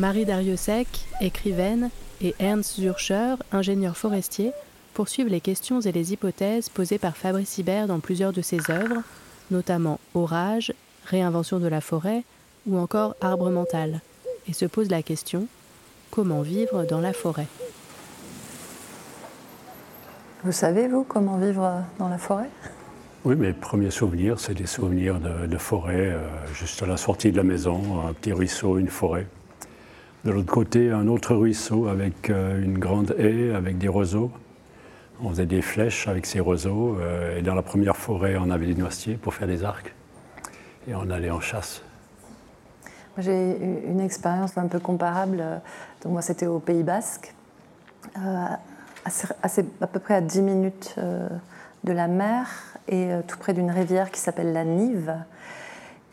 Marie Dariussec, écrivaine, et Ernst Zurcher, ingénieur forestier, poursuivent les questions et les hypothèses posées par Fabrice Hibert dans plusieurs de ses œuvres, notamment Orage, Réinvention de la forêt ou encore Arbre mental, et se posent la question comment vivre dans la forêt? Vous savez, vous, comment vivre dans la forêt? Oui, mes premiers souvenirs, c'est des souvenirs de, forêt, euh, juste à la sortie de la maison, un petit ruisseau, une forêt. De l'autre côté, un autre ruisseau avec euh, une grande haie, avec des roseaux. On faisait des flèches avec ces roseaux. Euh, et dans la première forêt, on avait des noisetiers pour faire des arcs. Et on allait en chasse. J'ai une expérience un peu comparable. Moi, c'était au Pays Basque, euh, à peu près à 10 minutes de la mer et tout près d'une rivière qui s'appelle la Nive.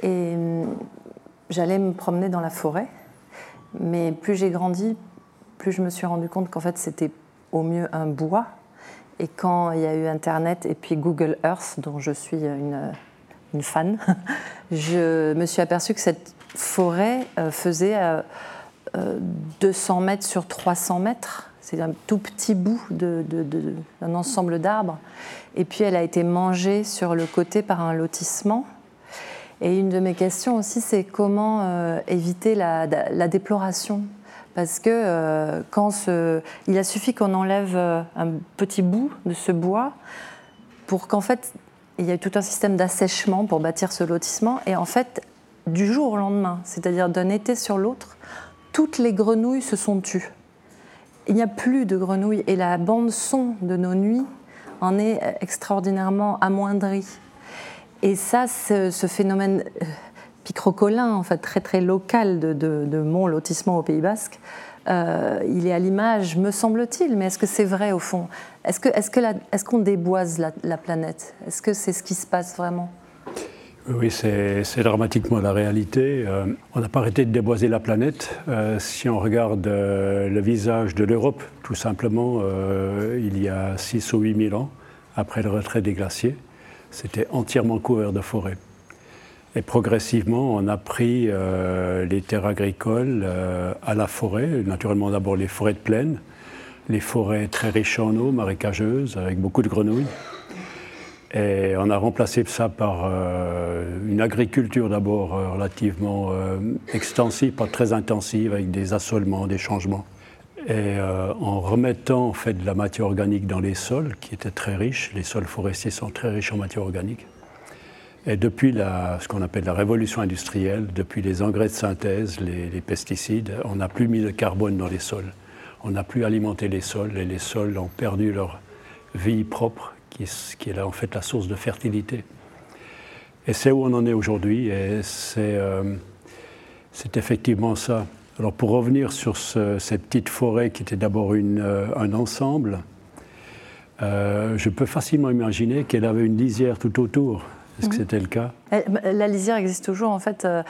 Et hum, j'allais me promener dans la forêt. Mais plus j'ai grandi, plus je me suis rendu compte qu'en fait c'était au mieux un bois. Et quand il y a eu Internet et puis Google Earth, dont je suis une, fan, je me suis aperçu que cette forêt euh, faisait 200 euh, mètres sur 300 mètres. C'est un tout petit bout d'un ensemble d'arbres. Et puis elle a été mangée sur le côté par un lotissement. Et une de mes questions aussi, c'est comment euh, éviter la, déploration? Parce que euh, quand il a suffi qu'on enlève euh, un petit bout de ce bois pour qu'en fait il y ait tout un système d'assèchement pour bâtir ce lotissement et en fait du jour au lendemain, c'est-à-dire d'un été sur l'autre, toutes les grenouilles se sont tues. Il n'y a plus de grenouilles et la bande son de nos nuits en est extraordinairement amoindrie. Et ça, ce, phénomène euh, picrocolin, en fait, très très local de, mon lotissement au Pays Basque, euh, il est à l'image, me semble-t-il, mais est-ce que c'est vrai au fond? Est-ce qu'on déboise la, planète? Est-ce que c'est ce qui se passe vraiment? Oui, c'est dramatiquement la réalité. Euh, on n'a pas arrêté de déboiser la planète. si on regarde le visage de l'Europe, tout simplement, il y a 6 ou 8 000 ans, après le retrait des glaciers, c'était entièrement couvert de forêts. Et progressivement, on a pris euh, les terres agricoles euh, à la forêt, naturellement d'abord les forêts de plaine, les forêts très riches en eau, marécageuses, avec beaucoup de grenouilles. Et on a remplacé ça par euh, une agriculture d'abord relativement extensive, pas très intensive, avec des assolements, des changements. Et euh, en remettant en fait, de la matière organique dans les sols, qui étaient très riches, les sols forestiers sont très riches en matière organique. Et depuis la, ce qu'on appelle la révolution industrielle, depuis les engrais de synthèse, les, pesticides, on n'a plus mis de carbone dans les sols. On n'a plus alimenté les sols et les sols ont perdu leur vie propre, qui, est en fait la source de fertilité. Et c'est où on en est aujourd'hui et c'est euh, effectivement ça. Alors pour revenir sur cette petite forêt qui était d'abord euh, un ensemble, euh, je peux facilement imaginer qu'elle avait une lisière tout autour. Est-ce que mhm. c'était le cas? La lisière existe toujours. En fait, euh,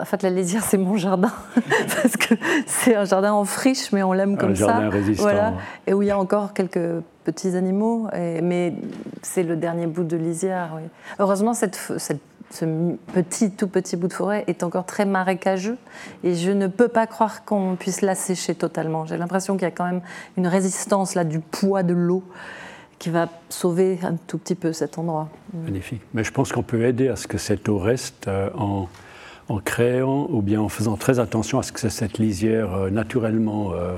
en fait la lisière, c'est mon jardin. Parce que c'est un jardin en friche, mais on l'aime comme ça. Un jardin résistant. Voilà. Et où il y a encore quelques petits animaux. mais c'est le dernier bout de lisière. Heureusement, cette, cette ce petit, tout petit bout de forêt est encore très marécageux et je ne peux pas croire qu'on puisse l'assécher totalement. J'ai l'impression qu'il y a quand même une résistance là du poids de l'eau qui va sauver un tout petit peu cet endroit. Magnifique. Mais je pense qu'on peut aider à ce que cette eau reste euh, en, en, créant ou bien en faisant très attention à ce que cette lisière euh, naturellement euh,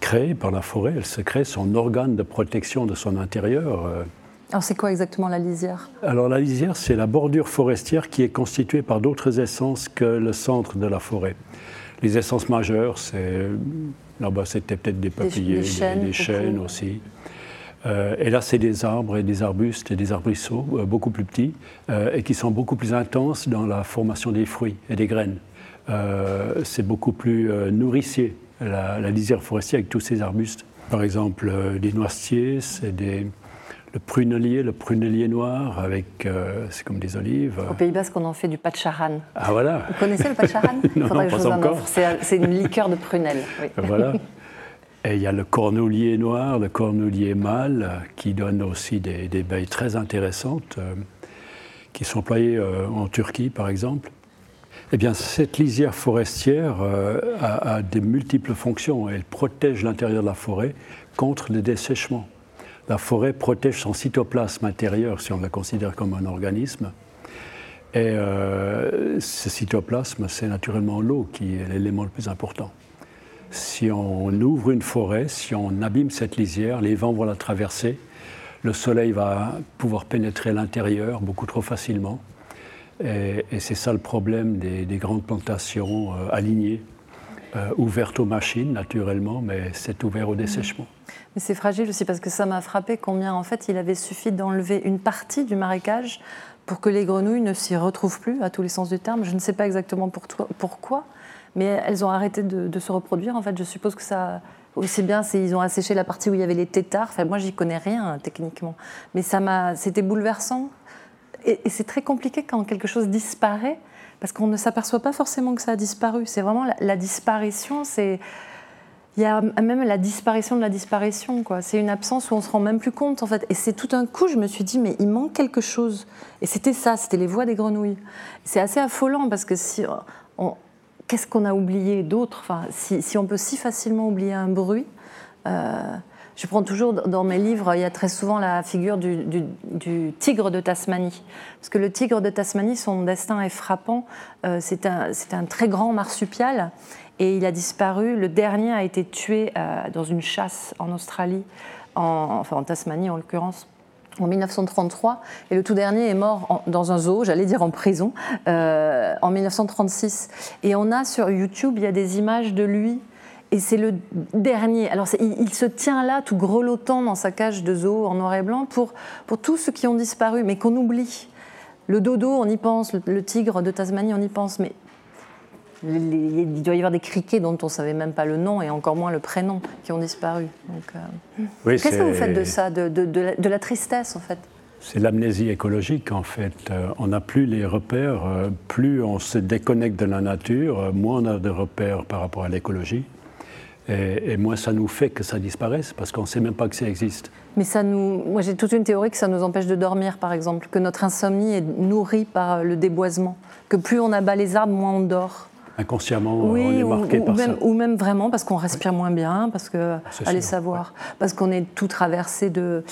créée par la forêt, elle se crée son organe de protection de son intérieur. Alors c'est quoi exactement la lisière? Alors la lisière, c'est la bordure forestière qui est constituée par d'autres essences que le centre de la forêt. Les essences majeures, c'est là-bas c'était peut-être des papillers, des, chênes, aussi. Euh, et là, c'est des arbres et des arbustes et des arbrisseaux euh, beaucoup plus petits euh, et qui sont beaucoup plus intenses dans la formation des fruits et des graines. c'est beaucoup plus nourricier, la, lisière forestière avec tous ces arbustes. Par exemple, des noisetiers, c'est des, le prunelier, le prunelier noir, avec, euh, c'est comme des olives. Au Pays Basque, on en fait du pacharan. Ah voilà. Vous connaissez le pacharan Non, non pas encore. C'est une liqueur de prunelle. Voilà. Et il y a le cornoulier noir, le cornoulier mâle, qui donne aussi des, des baies très intéressantes, euh, qui sont employées euh, en Turquie, par exemple. Eh bien, cette lisière forestière a, a des multiples fonctions. Elle protège l'intérieur de la forêt contre le dessèchement. La forêt protège son cytoplasme intérieur, si on la considère comme un organisme. Et euh, ce cytoplasme, c'est naturellement l'eau qui est l'élément le plus important. Si on ouvre une forêt, si on abîme cette lisière, les vents vont la traverser, le soleil va pouvoir pénétrer l'intérieur beaucoup trop facilement. Et, c'est ça le problème des, grandes plantations euh, alignées, euh, ouvertes aux machines naturellement, mais c'est ouvert au dessèchement. Mais c'est fragile aussi parce que ça m'a frappé combien en fait il avait suffi d'enlever une partie du marécage pour que les grenouilles ne s'y retrouvent plus à tous les sens du terme. Je ne sais pas exactement pour pourquoi, mais elles ont arrêté de, se reproduire. En fait, je suppose que ça aussi bien, ils ont asséché la partie où il y avait les têtards. Enfin, moi, j'y connais rien techniquement, mais ça m'a, c'était bouleversant. Et, c'est très compliqué quand quelque chose disparaît parce qu'on ne s'aperçoit pas forcément que ça a disparu. C'est vraiment la disparition, c'est il y a même la disparition de la disparition. C'est une absence où on se rend même plus compte, en fait. Et c'est tout un coup, je me suis dit, mais il manque quelque chose. Et c'était ça, c'était les voix des grenouilles. C'est assez affolant parce que si qu'est-ce qu'on a oublié d'autre? Enfin, si, on peut si facilement oublier un bruit. Euh, je prends toujours dans mes livres, il y a très souvent la figure du, tigre de Tasmanie. Parce que le tigre de Tasmanie, son destin est frappant. Euh, c'est un, un, très grand marsupial et il a disparu. Le dernier a été tué euh, dans une chasse en Australie, en, enfin en Tasmanie en l'occurrence. En 1933, et le tout dernier est mort dans un zoo, j'allais dire en prison, euh, en 1936. Et on a sur YouTube, il y a des images de lui et c'est le dernier. Alors il, se tient là, tout grelottant dans sa cage de zoo en noir et blanc pour, pour tous ceux qui ont disparu, mais qu'on oublie. Le dodo, on y pense, le, tigre de Tasmanie, on y pense, mais il doit y avoir des criquets dont on ne savait même pas le nom et encore moins le prénom qui ont disparu. Euh, qu'est-ce que vous faites de ça, de, de, la, tristesse en fait? C'est l'amnésie écologique en fait. Euh, on n'a plus les repères, euh, plus on se déconnecte de la nature, moins on a de repères par rapport à l'écologie. Et, moins ça nous fait que ça disparaisse parce qu'on ne sait même pas que ça existe. Mais ça nous, moi j'ai toute une théorie que ça nous empêche de dormir par exemple, que notre insomnie est nourrie par le déboisement, que plus on abat les arbres, moins on dort inconsciemment on est marqué ou, par même, ça. Ou même vraiment parce qu'on respire moins bien, parce que, allez savoir, parce qu'on est tout traversé de.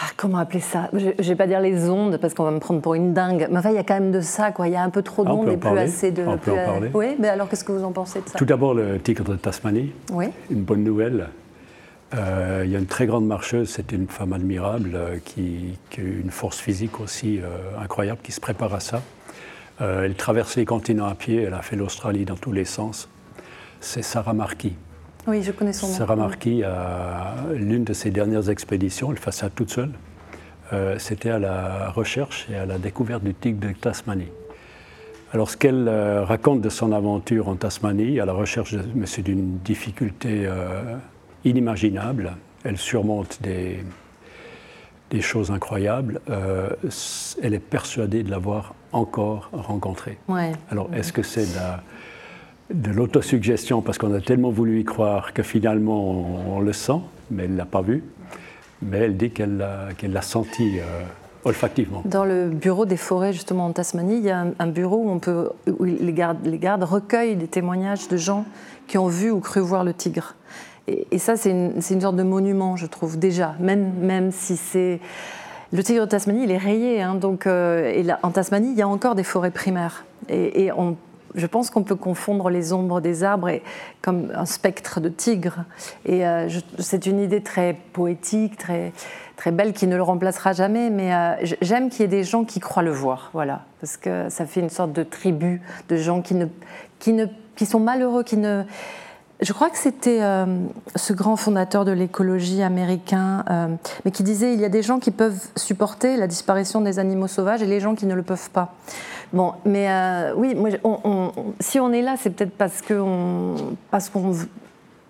Ah, comment appeler ça? Je ne vais pas dire les ondes parce qu'on va me prendre pour une dingue. Mais enfin, il y a quand même de ça, quoi. Il y a un peu trop ah, d'ondes et plus assez de. On peut en parler. Oui, mais alors qu'est-ce que vous en pensez de ça? Tout d'abord, le tigre de Tasmanie. Oui. Une bonne nouvelle. Euh, il y a une très grande marcheuse, c'est une femme admirable euh, qui, qui, a une force physique aussi euh, incroyable, qui se prépare à ça. Elle traverse les continents à pied, elle a fait l'Australie dans tous les sens. C'est Sarah Marquis. Oui, je connais son nom. Sarah Marquis, a l'une de ses dernières expéditions, elle fait ça toute seule, euh, c'était à la recherche et à la découverte du tigre de Tasmanie. Alors, ce qu'elle euh, raconte de son aventure en Tasmanie, à la recherche, c'est d'une difficulté inimaginable. Elle surmonte des, des choses incroyables. Euh, elle est persuadée de l'avoir encore rencontré. Alors, est-ce que c'est de l'autosuggestion parce qu'on a tellement voulu y croire que finalement on, le sent, mais elle ne l'a pas vu. Mais elle dit qu'elle l'a senti euh, olfactivement. Dans le bureau des forêts, justement en Tasmanie, il y a un, bureau où, on peut, où les, gardes, les gardes recueillent des témoignages de gens qui ont vu ou cru voir le tigre. Et, ça, c'est une, une, sorte de monument, je trouve, déjà, même, même si c'est... Le tigre de Tasmanie, il est rayé. Hein, donc, euh, et en Tasmanie, il y a encore des forêts primaires. Et, on, je pense qu'on peut confondre les ombres des arbres et, comme un spectre de tigre. Et euh, c'est une idée très poétique, très, très belle, qui ne le remplacera jamais. Mais euh, j'aime qu'il y ait des gens qui croient le voir. Voilà. Parce que ça fait une sorte de tribu de gens qui, ne, qui, ne, qui sont malheureux, qui ne je crois que c'était ce grand fondateur de l'écologie américain, mais qui disait il y a des gens qui peuvent supporter la disparition des animaux sauvages et les gens qui ne le peuvent pas. Bon, mais oui, moi, si on est là, c'est peut-être parce qu'on parce qu'on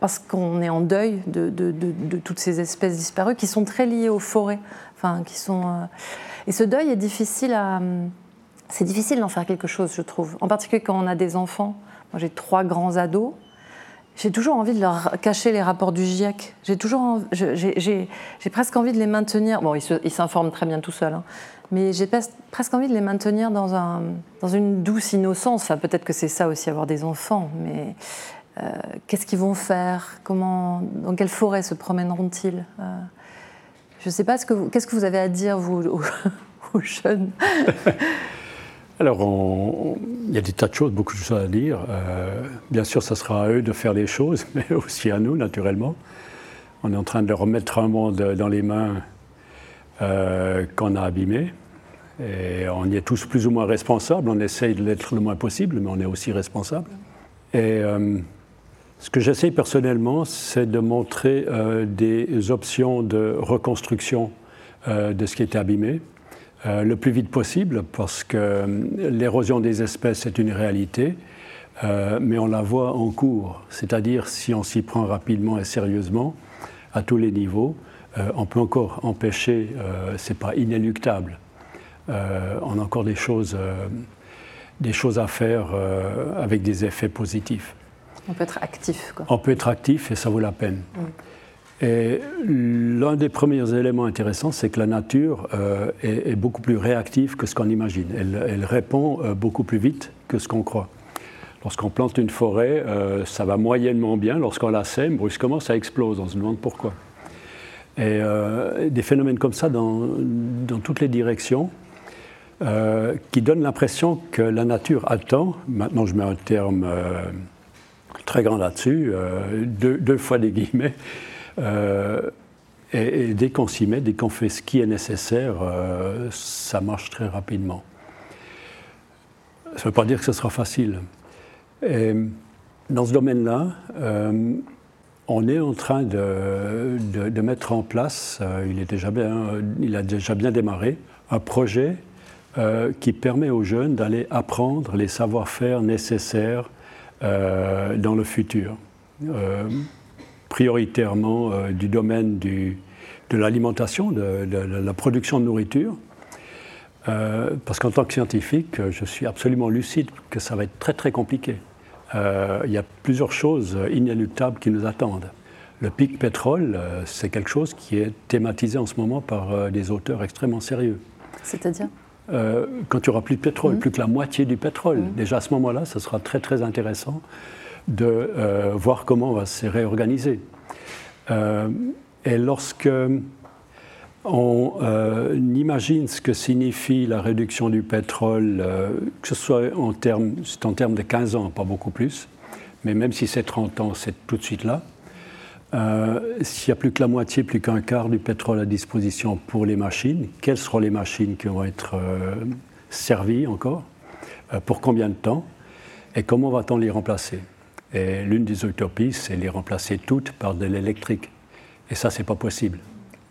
parce qu'on est en deuil de, de, toutes ces espèces disparues qui sont très liées aux forêts. Enfin, qui sont, euh, Et ce deuil est difficile à. C'est difficile d'en faire quelque chose, je trouve. En particulier quand on a des enfants. Moi, j'ai trois grands ados. J'ai toujours envie de leur cacher les rapports du GIEC. J'ai toujours, j'ai presque envie de les maintenir. Bon, ils s'informent très bien tout seuls, hein. mais j'ai presque envie de les maintenir dans, un, dans une douce innocence. Enfin, peut-être que c'est ça aussi avoir des enfants, mais euh, qu'est-ce qu'ils vont faire? Comment, Dans quelle forêt se promèneront-ils? Euh, Je ne sais pas, qu'est-ce que vous avez à dire, vous, aux, jeunes? Alors, il y a des tas de choses, beaucoup de choses à dire. Euh, bien sûr, ça sera à eux de faire les choses, mais aussi à nous, naturellement. On est en train de remettre un monde dans les mains qu'on a abîmé. Et on y est tous plus ou moins responsables. On essaye de l'être le moins possible, mais on est aussi responsable. Et ce que j'essaie personnellement, c'est de montrer euh, des options de reconstruction euh, de ce qui était abîmé euh, le plus vite possible, parce que l'érosion des espèces est une réalité, mais on la voit en cours. C'est-à-dire, si on s'y prend rapidement et sérieusement, à tous les niveaux, on peut encore empêcher, c'est pas inéluctable. on a encore des choses, des choses à faire avec des effets positifs. On peut être actif. Quoi. On peut être actif et ça vaut la peine. Mm. Et l'un des premiers éléments intéressants, c'est que la nature euh, est, beaucoup plus réactive que ce qu'on imagine. Elle, répond euh, beaucoup plus vite que ce qu'on croit. Lorsqu'on plante une forêt, euh, ça va moyennement bien. Lorsqu'on la sème, brusquement, ça explose. On se demande pourquoi. Et des phénomènes comme ça dans, toutes les directions, qui donnent l'impression que la nature attend, maintenant je mets un terme très grand là-dessus, euh, deux, fois des guillemets. Euh, et, dès qu'on s'y met, dès qu'on fait ce qui est nécessaire, euh, ça marche très rapidement. Ça ne veut pas dire que ce sera facile. Dans ce domaine-là, on est en train de, mettre en place, il, a déjà bien démarré, un projet qui permet aux jeunes d'aller apprendre les savoir-faire nécessaires euh, dans le futur, euh, prioritairement euh, du domaine du, de l'alimentation, de, la production de nourriture. parce qu'en tant que scientifique, je suis absolument lucide que ça va être très très compliqué. il y a plusieurs choses inéluctables qui nous attendent. Le pic pétrole, c'est quelque chose qui est thématisé en ce moment par des auteurs extrêmement sérieux. C'est-à-dire? Euh, quand il n'y aura plus de pétrole, mmh. plus que la moitié du pétrole. Mmh. Déjà à ce moment-là, ce sera très très intéressant de euh, voir comment on va se réorganiser. Euh, et lorsque on imagine ce que signifie la réduction du pétrole, que ce soit en termes, en termes de 15 ans, pas beaucoup plus, mais même si c'est 30 ans, c'est tout de suite là. Euh, s'il n'y a plus que la moitié, plus qu'un quart du pétrole à disposition pour les machines, quelles seront les machines qui vont être euh, servies encore euh, Pour combien de temps Et comment va-t-on les remplacer? Et l'une des utopies, c'est les remplacer toutes par de l'électrique. Et ça, c'est pas possible.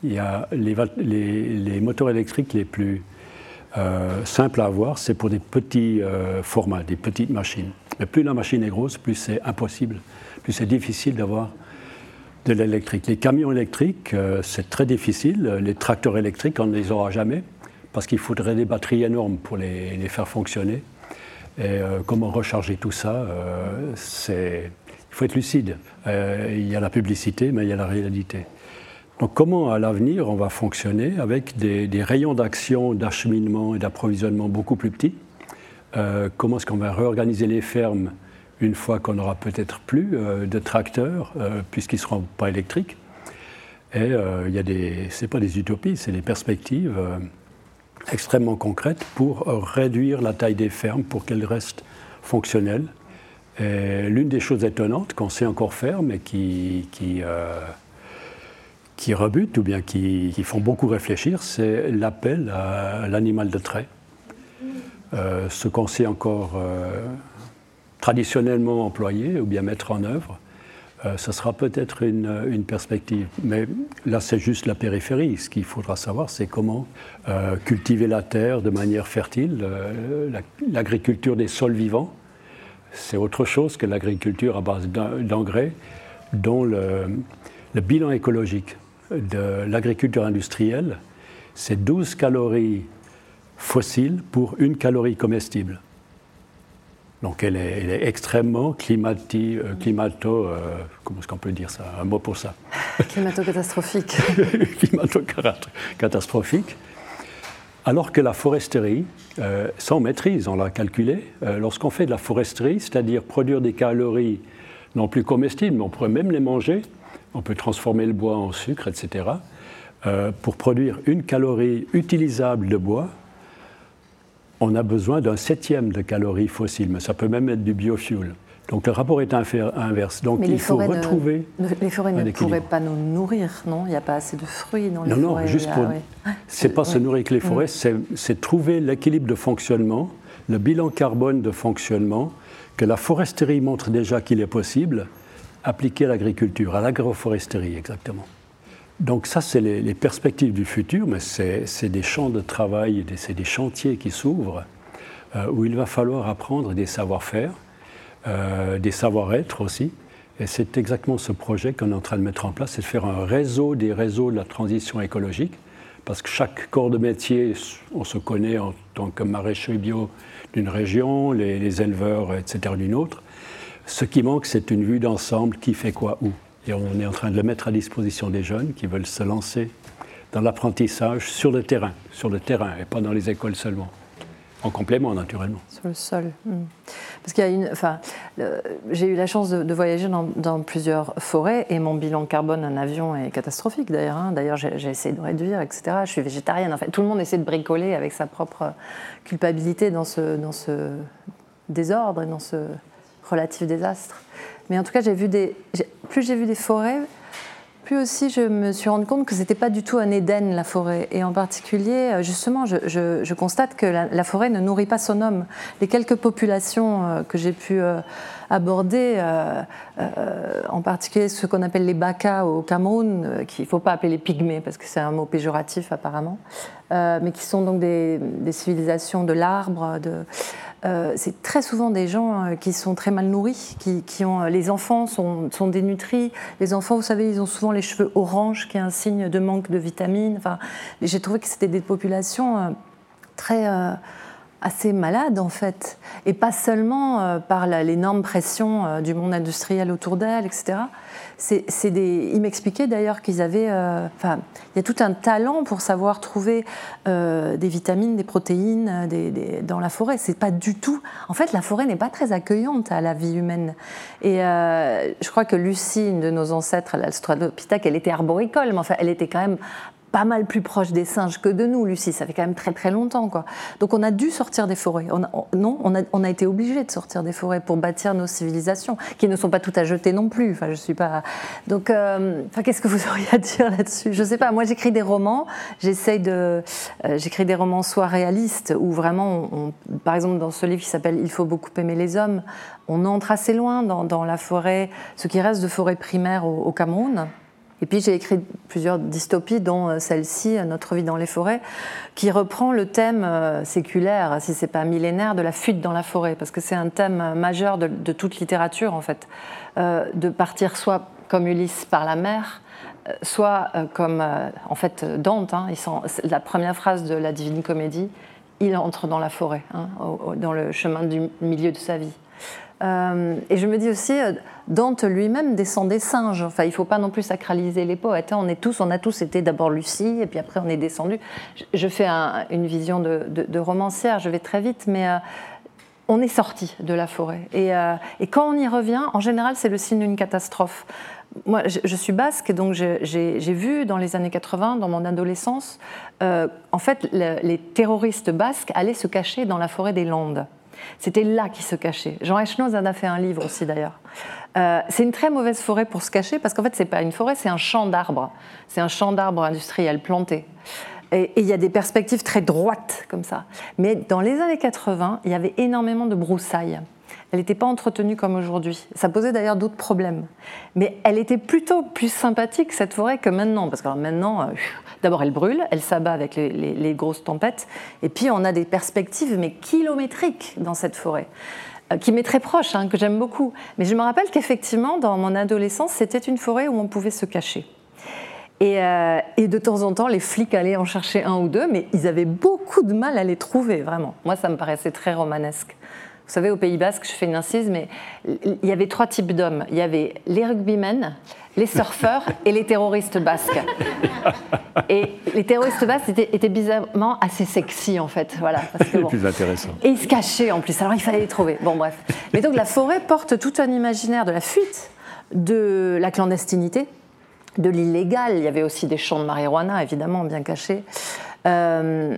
Il y a les, moteurs électriques les plus simples à avoir, c'est pour des petits formats, des petites machines. Mais plus la machine est grosse, plus c'est impossible, plus c'est difficile d'avoir de l'électrique. Les camions électriques, euh, c'est très difficile. Les tracteurs électriques, on ne les aura jamais parce qu'il faudrait des batteries énormes pour les, faire fonctionner. Et euh, comment recharger tout ça euh, Il faut être lucide. il y a la publicité, mais il y a la réalité. Donc comment à l'avenir on va fonctionner avec des, rayons d'action, d'acheminement et d'approvisionnement beaucoup plus petits? Comment est-ce qu'on va réorganiser les fermes une fois qu'on n'aura peut-être plus euh, de tracteurs, euh, puisqu'ils ne seront pas électriques? Et euh, il y a des, c'est pas des utopies, c'est des perspectives extrêmement concrètes pour réduire la taille des fermes pour qu'elles restent fonctionnelles. L'une des choses étonnantes qu'on sait encore faire, mais qui, qui, qui rebutent ou bien qui, qui, font beaucoup réfléchir, c'est l'appel à l'animal de trait. ce qu'on sait encore traditionnellement employés ou bien mettre en œuvre, euh, ce sera peut-être une, perspective. Mais là, c'est juste la périphérie. Ce qu'il faudra savoir, c'est comment euh, cultiver la terre de manière fertile, l'agriculture des sols vivants. C'est autre chose que l'agriculture à base d'engrais, dont le, le bilan écologique de l'agriculture industrielle, c'est 12 calories fossiles pour une calorie comestible. Donc elle est, extrêmement climati, euh, climato, euh, comment est-ce qu'on peut dire ça? Un mot pour ça. Climato-catastrophique. Climato-catastrophique. Alors que la foresterie, euh, sans maîtrise, on l'a calculé, lorsqu'on fait de la foresterie, c'est-à-dire produire des calories non plus comestibles, mais on pourrait même les manger, on peut transformer le bois en sucre, etc. pour produire une calorie utilisable de bois, on a besoin d'un septième de calories fossiles, mais ça peut même être du biofuel. Donc le rapport est inverse. Donc il faut retrouver. les forêts ne pourraient pas nous nourrir, non? Il n'y a pas assez de fruits dans les forêts. Non, non, juste pour. C'est pas se nourrir avec les forêts, mm. c'est trouver l'équilibre de fonctionnement, le bilan carbone de fonctionnement, que la foresterie montre déjà qu'il est possible, appliquer à l'agriculture, à l'agroforesterie exactement. Donc ça, c'est les, perspectives du futur, mais c'est des champs de travail, c'est des chantiers qui s'ouvrent, euh, où il va falloir apprendre des savoir-faire, euh, des savoir-être aussi. Et c'est exactement ce projet qu'on est en train de mettre en place, c'est de faire un réseau des réseaux de la transition écologique, parce que chaque corps de métier, on se connaît en tant que maraîcher bio d'une région, les, les éleveurs, etc., d'une autre. Ce qui manque, c'est une vue d'ensemble qui fait quoi où. Et on est en train de le mettre à disposition des jeunes qui veulent se lancer dans l'apprentissage sur le terrain, sur le terrain et pas dans les écoles seulement. En complément, naturellement. Sur le sol. Hmm. Parce qu'il y a une. Enfin, j'ai eu la chance de, voyager dans, plusieurs forêts et mon bilan carbone en avion est catastrophique d'ailleurs. Hein. D'ailleurs, j'ai essayé de réduire, etc. Je suis végétarienne. En fait, tout le monde essaie de bricoler avec sa propre culpabilité dans ce, dans ce désordre et dans ce relatif désastre. Mais en tout cas, plus j'ai vu des forêts, plus aussi je me suis rendu compte que c'était pas du tout un Éden la forêt. Et en particulier, euh, justement, je, constate que la, forêt ne nourrit pas son homme. Les quelques populations euh, que j'ai pu euh, aborder, en particulier ce qu'on appelle les Baka au Cameroun, qu'il ne faut pas appeler les pygmées parce que c'est un mot péjoratif apparemment, mais qui sont donc des, des civilisations de l'arbre, de euh, c'est très souvent des gens euh, qui sont très mal nourris, qui, ont, euh, les enfants sont, dénutris. Les enfants, vous savez, ils ont souvent les cheveux orange, qui est un signe de manque de vitamines. Enfin, j'ai trouvé que c'était des populations très assez malades en fait, et pas seulement par l'énorme pression du monde industriel autour d'elles, etc c'est des, ils m'expliquaient d'ailleurs qu'ils avaient, euh, enfin, il y a tout un talent pour savoir trouver euh, des vitamines, des protéines euh, des, dans la forêt. C'est pas du tout. En fait, la forêt n'est pas très accueillante à la vie humaine. Et je crois que Lucie, une de nos ancêtres, l'Australopithèque, elle était arboricole, mais enfin, elle était quand même pas mal plus proche des singes que de nous, Lucie. Ça fait quand même très très longtemps, quoi. Donc on a dû sortir des forêts. non, on a, on a, été obligé de sortir des forêts pour bâtir nos civilisations, qui ne sont pas toutes à jeter non plus. Enfin, je suis pas. Donc, euh, qu'est-ce que vous auriez à dire là-dessus? Je sais pas. Moi, j'écris des romans. J'essaye de. Euh, j'écris des romans soit réalistes, ou vraiment, par exemple, dans ce livre qui s'appelle Il faut beaucoup aimer les hommes, on entre assez loin dans, dans la forêt, ce qui reste de forêt primaire au Cameroun. Et puis j'ai écrit plusieurs dystopies, dont euh, celle-ci, Notre vie dans les forêts, qui reprend le thème euh, séculaire, si c'est pas millénaire, de la fuite dans la forêt, parce que c'est un thème majeur de, toute littérature en fait, euh, de partir soit comme Ulysse par la mer, soit comme en fait Dante. Hein, la première phrase de la Divine Comédie, il entre dans la forêt, hein, dans le chemin du milieu de sa vie. Euh, et je me dis aussi, euh, Dante lui-même descend des singes. Enfin, il ne faut pas non plus sacraliser les poètes. Hein. On est tous, on a tous été d'abord Lucie, et puis après on est descendu. Je, fais une vision de, romancière. Je vais très vite, mais euh, on est sorti de la forêt. Et, et, quand on y revient, en général, c'est le signe d'une catastrophe. Moi, je, suis basque, donc j'ai vu dans les années 80, dans mon adolescence, en fait, les terroristes basques allaient se cacher dans la forêt des Landes. C'était là qu'il se cachait. Jean Echnoz en a fait un livre aussi d'ailleurs. Euh, c'est une très mauvaise forêt pour se cacher parce qu'en fait, ce n'est pas une forêt, c'est un champ d'arbres. C'est un champ d'arbres industriels plantés. Et il y a des perspectives très droites comme ça. Mais dans les années 80, il y avait énormément de broussailles. Elle n'était pas entretenue comme aujourd'hui. Ça posait d'ailleurs d'autres problèmes. Mais elle était plutôt plus sympathique, cette forêt, que maintenant. Parce que maintenant, euh, d'abord, elle brûle, elle s'abat avec les, grosses tempêtes. Et puis, on a des perspectives, mais kilométriques dans cette forêt euh, qui m'est très proche, hein, que j'aime beaucoup. Mais je me rappelle qu'effectivement, dans mon adolescence, c'était une forêt où on pouvait se cacher. Euh, et, de temps en temps, les flics allaient en chercher un ou deux, mais ils avaient beaucoup de mal à les trouver, vraiment. Moi, ça me paraissait très romanesque. Vous savez, au Pays Basque, je fais une incise, mais il y avait trois types d'hommes. Il y avait les rugbymen, les surfeurs et les terroristes basques. Et les terroristes basques étaient, bizarrement assez sexy, en fait. Voilà, parce plus intéressant. Et ils se cachaient en plus, alors il fallait les trouver. Bon, bref. Mais donc la forêt porte tout un imaginaire de la fuite, de la clandestinité, de l'illégal. Il y avait aussi des champs de marijuana, évidemment, bien cachés. Euh,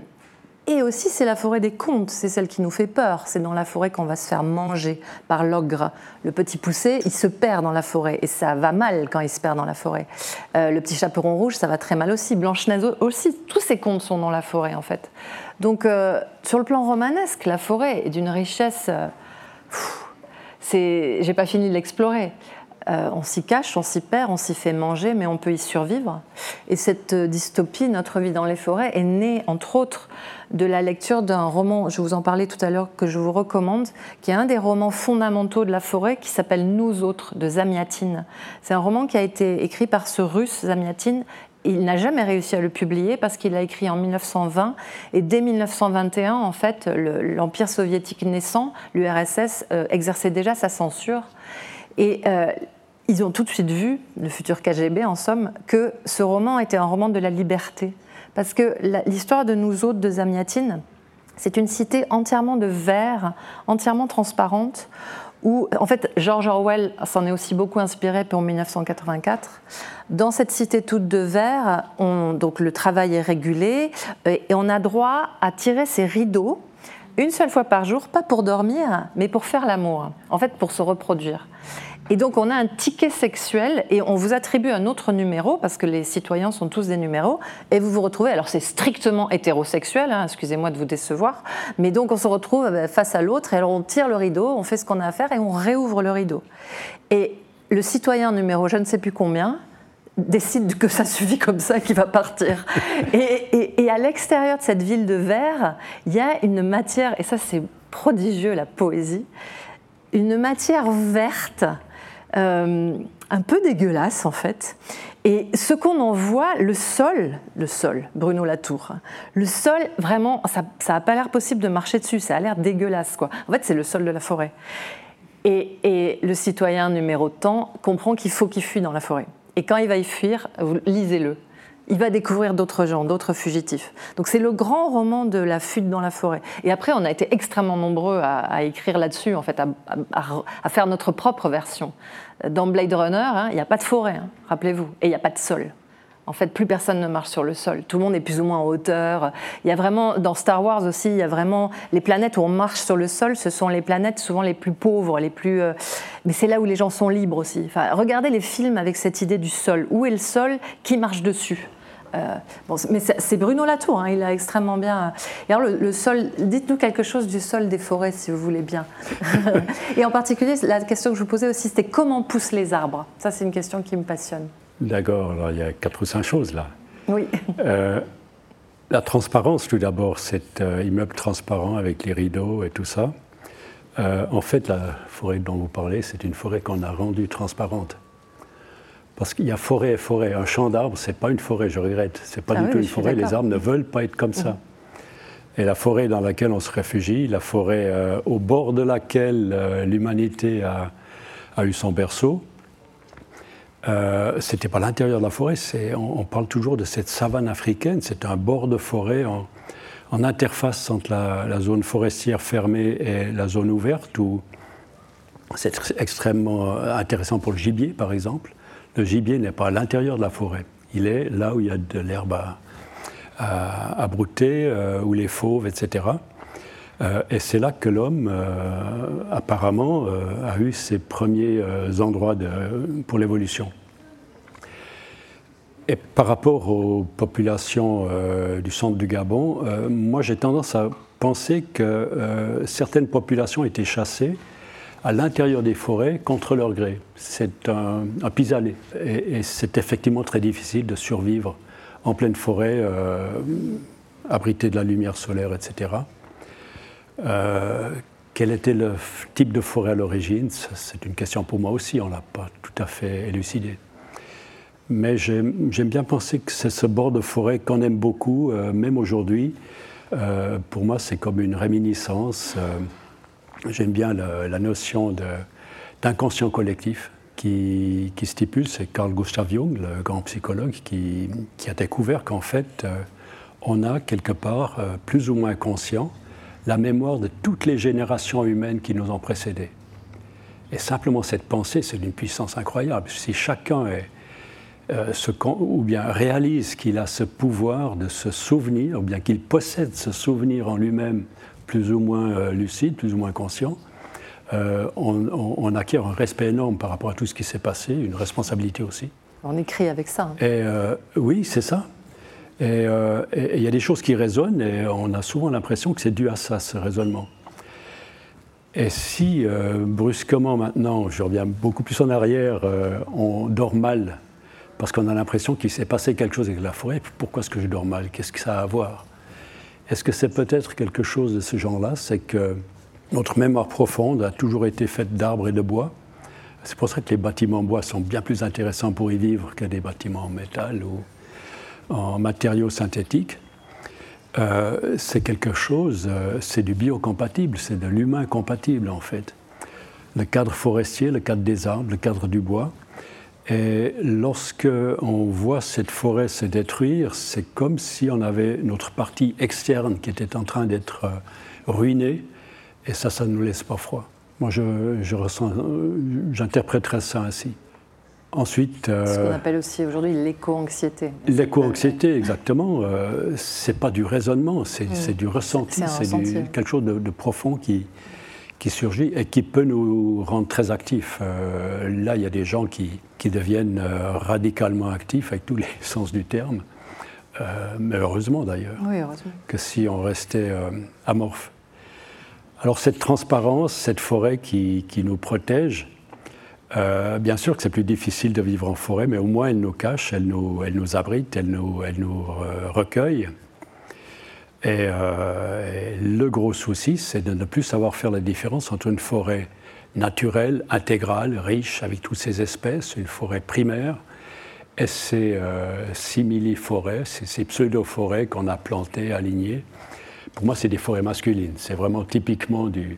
et aussi, c'est la forêt des contes, c'est celle qui nous fait peur. C'est dans la forêt qu'on va se faire manger par l'ogre. Le petit poussé, il se perd dans la forêt et ça va mal quand il se perd dans la forêt. Euh, le petit chaperon rouge, ça va très mal aussi. Blanche-Neige aussi. Tous ces contes sont dans la forêt en fait. Donc, euh, sur le plan romanesque, la forêt est d'une richesse. Euh, j'ai pas fini de l'explorer. Euh, on s'y cache, on s'y perd, on s'y fait manger, mais on peut y survivre. Et cette dystopie, Notre vie dans les forêts, est née, entre autres, de la lecture d'un roman, je vous en parlais tout à l'heure, que je vous recommande, qui est un des romans fondamentaux de la forêt, qui s'appelle Nous autres, de Zamiatine. C'est un roman qui a été écrit par ce russe, Zamiatine, il n'a jamais réussi à le publier parce qu'il l'a écrit en 1920 et dès 1921, en fait, l'Empire soviétique naissant, l'URSS, euh, exerçait déjà sa censure. Et euh, ils ont tout de suite vu, le futur KGB en somme, que ce roman était un roman de la liberté. Parce que l'histoire de nous autres de Zamiatine, c'est une cité entièrement de verre, entièrement transparente, où, en fait, George Orwell s'en est aussi beaucoup inspiré pour 1984. Dans cette cité toute de verre, donc le travail est régulé et on a droit à tirer ses rideaux une seule fois par jour, pas pour dormir, mais pour faire l'amour, en fait pour se reproduire. Et donc on a un ticket sexuel et on vous attribue un autre numéro parce que les citoyens sont tous des numéros et vous vous retrouvez, alors c'est strictement hétérosexuel, hein, excusez-moi de vous décevoir, mais donc on se retrouve euh, face à l'autre et alors on tire le rideau, on fait ce qu'on a à faire et on réouvre le rideau. Et le citoyen numéro je ne sais plus combien décide que ça suffit comme ça, qu'il va partir. Et, et à l'extérieur de cette ville de verre, il y a une matière, et ça c'est prodigieux la poésie, une matière verte euh, un peu dégueulasse en fait. Et ce qu'on en voit, le sol, le sol, Bruno Latour, le sol, vraiment, ça n'a pas l'air possible de marcher dessus, ça a l'air dégueulasse quoi. En fait, c'est le sol de la forêt. Et, et le citoyen numéro temps comprend qu'il faut qu'il fuit dans la forêt. Et quand il va y fuir, lisez-le il va découvrir d'autres gens, d'autres fugitifs. Donc c'est le grand roman de la fuite dans la forêt. Et après, on a été extrêmement nombreux à, écrire là-dessus, en fait, à, faire notre propre version. Dans Blade Runner, hein, il n'y a pas de forêt, hein, rappelez-vous, et il n'y a pas de sol. En fait, plus personne ne marche sur le sol. Tout le monde est plus ou moins en hauteur. Il y a vraiment, dans Star Wars aussi, il y a vraiment les planètes où on marche sur le sol. Ce sont les planètes souvent les plus pauvres, les plus. Euh, mais c'est là où les gens sont libres aussi. Enfin, regardez les films avec cette idée du sol. Où est le sol? Qui marche dessus? Bon, mais c'est Bruno Latour, hein, il a extrêmement bien. Et alors le, sol, dites-nous quelque chose du sol des forêts, si vous voulez bien. et en particulier, la question que je vous posais aussi, c'était comment poussent les arbres? Ça, c'est une question qui me passionne. D'accord, alors il y a quatre ou cinq choses là. Oui. Euh, la transparence, tout d'abord, cet euh, immeuble transparent avec les rideaux et tout ça. Euh, en fait, la forêt dont vous parlez, c'est une forêt qu'on a rendue transparente. Parce qu'il y a forêt et forêt. Un champ d'arbres, c'est pas une forêt, je regrette. C'est pas ah du tout une forêt. Les arbres ne veulent pas être comme ça. Mhm. Et la forêt dans laquelle on se réfugie, la forêt au bord de laquelle l'humanité a, a, eu son berceau, euh, c'était pas l'intérieur de la forêt, on, parle toujours de cette savane africaine, c'est un bord de forêt en, interface entre la, zone forestière fermée et la zone ouverte, où c'est extrêmement intéressant pour le gibier, par exemple. Le gibier n'est pas à l'intérieur de la forêt, il est là où il y a de l'herbe à, brouter, euh, où les fauves, etc. Euh, et c'est là que l'homme, euh, apparemment, a eu ses premiers endroits pour l'évolution. Et par rapport aux populations du centre du Gabon, moi j'ai tendance à penser que certaines populations étaient chassées à l'intérieur des forêts contre leur gré. C'est un, pis-aller. Et, c'est effectivement très difficile de survivre en pleine forêt, euh, abrité de la lumière solaire, etc. Euh, quel était le type de forêt à l'origine? C'est une question pour moi aussi, on ne l'a pas tout à fait élucidé. Mais j'aime bien penser que c'est ce bord de forêt qu'on aime beaucoup, euh, même aujourd'hui. pour moi, c'est comme une réminiscence. J'aime bien la notion d'inconscient collectif qui, stipule, c'est Carl Gustav Jung, le grand psychologue, qui, a découvert qu'en fait, euh, on a quelque part, euh, plus ou moins conscient, la mémoire de toutes les générations humaines qui nous ont précédés. Et simplement cette pensée, c'est d'une puissance incroyable. Si chacun euh, ou bien réalise qu'il a ce pouvoir de se souvenir, ou bien qu'il possède ce souvenir en lui-même plus ou moins euh, lucide, plus ou moins conscient, euh, on, acquiert un respect énorme par rapport à tout ce qui s'est passé, une responsabilité aussi. On écrit avec ça. Hein. Et, euh, oui, c'est ça. Et il y a des choses qui résonnent et on a souvent l'impression que c'est dû à ça, ce raisonnement. Et si brusquement maintenant, je reviens beaucoup plus en arrière, on dort mal parce qu'on a l'impression qu'il s'est passé quelque chose avec la forêt, pourquoi est-ce que je dors mal? Qu'est-ce que ça a à voir? Est-ce que c'est peut-être quelque chose de ce genre-là? C'est que notre mémoire profonde a toujours été faite d'arbres et de bois. C'est pour ça que les bâtiments en bois sont bien plus intéressants pour y vivre que des bâtiments en métal ou en matériaux synthétiques. Euh, c'est quelque chose, euh, c'est du biocompatible, c'est de l'humain compatible en fait. Le cadre forestier, le cadre des arbres, le cadre du bois, et lorsque on voit cette forêt se détruire, c'est comme si on avait notre partie externe qui était en train d'être euh, ruinée, et ça, ça ne nous laisse pas froid. Moi, je, ressens, j'interpréterais ça ainsi. Ensuite, euh, ce qu'on appelle aussi aujourd'hui l'éco-anxiété. L'éco-anxiété, exactement. Euh, c'est pas du raisonnement, c'est mm. du ressenti, c'est quelque chose de profond qui, qui surgit et qui peut nous rendre très actifs. Euh, là, il y a des gens qui, qui deviennent euh, radicalement actifs avec tous les sens du terme, euh, mais heureusement d'ailleurs, oui, que si on restait amorphe. Alors cette transparence, cette forêt qui, qui nous protège, bien sûr que c'est plus difficile de vivre en forêt, mais au moins elle nous cache, elle nous, elle nous abrite, elle nous, elle nous recueille. Euh, et, le gros souci, c'est de ne plus savoir faire la différence entre une forêt naturelle, intégrale, riche, avec toutes ses espèces, une forêt primaire, et ces euh, simili-forêts, ces, pseudo-forêts qu'on a plantées, alignées. Pour moi, c'est des forêts masculines. C'est vraiment typiquement du,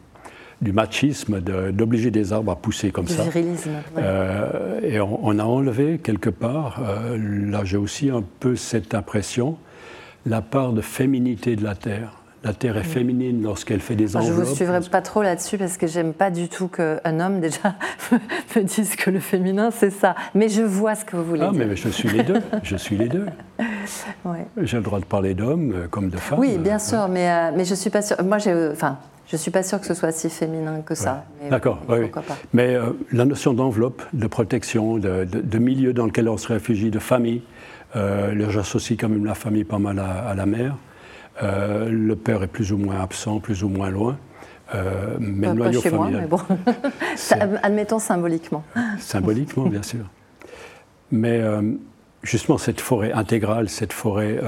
du machisme d'obliger des arbres à pousser comme ça. Virilisme. Euh, et on, on, a enlevé quelque part, là j'ai aussi un peu cette impression, la part de féminité de la Terre. La Terre est mm. féminine lorsqu'elle fait des enveloppes. Je ne vous suivrai pas trop là-dessus parce que j'aime pas du tout qu'un homme déjà me dise que le féminin c'est ça. Mais je vois ce que vous voulez ah, dire. mais je suis les deux. Je suis les deux. J'ai le droit de parler d'hommes euh, comme de femmes. Oui, bien sûr, mais, euh, mais je suis pas sûre. Moi, j'ai, enfin, je suis pas sûre que ce soit si féminin que ça. D'accord, oui. Mais euh, la notion d'enveloppe, de protection, de, de, milieu dans lequel on se réfugie, de famille, euh, j'associe quand même la famille pas mal à, la mère. Euh, le père est plus ou moins absent, plus ou moins loin. Euh, le noyau chez. Moi, mais bon. Admettons symboliquement. Symboliquement, bien sûr. Mais justement, cette forêt intégrale, cette forêt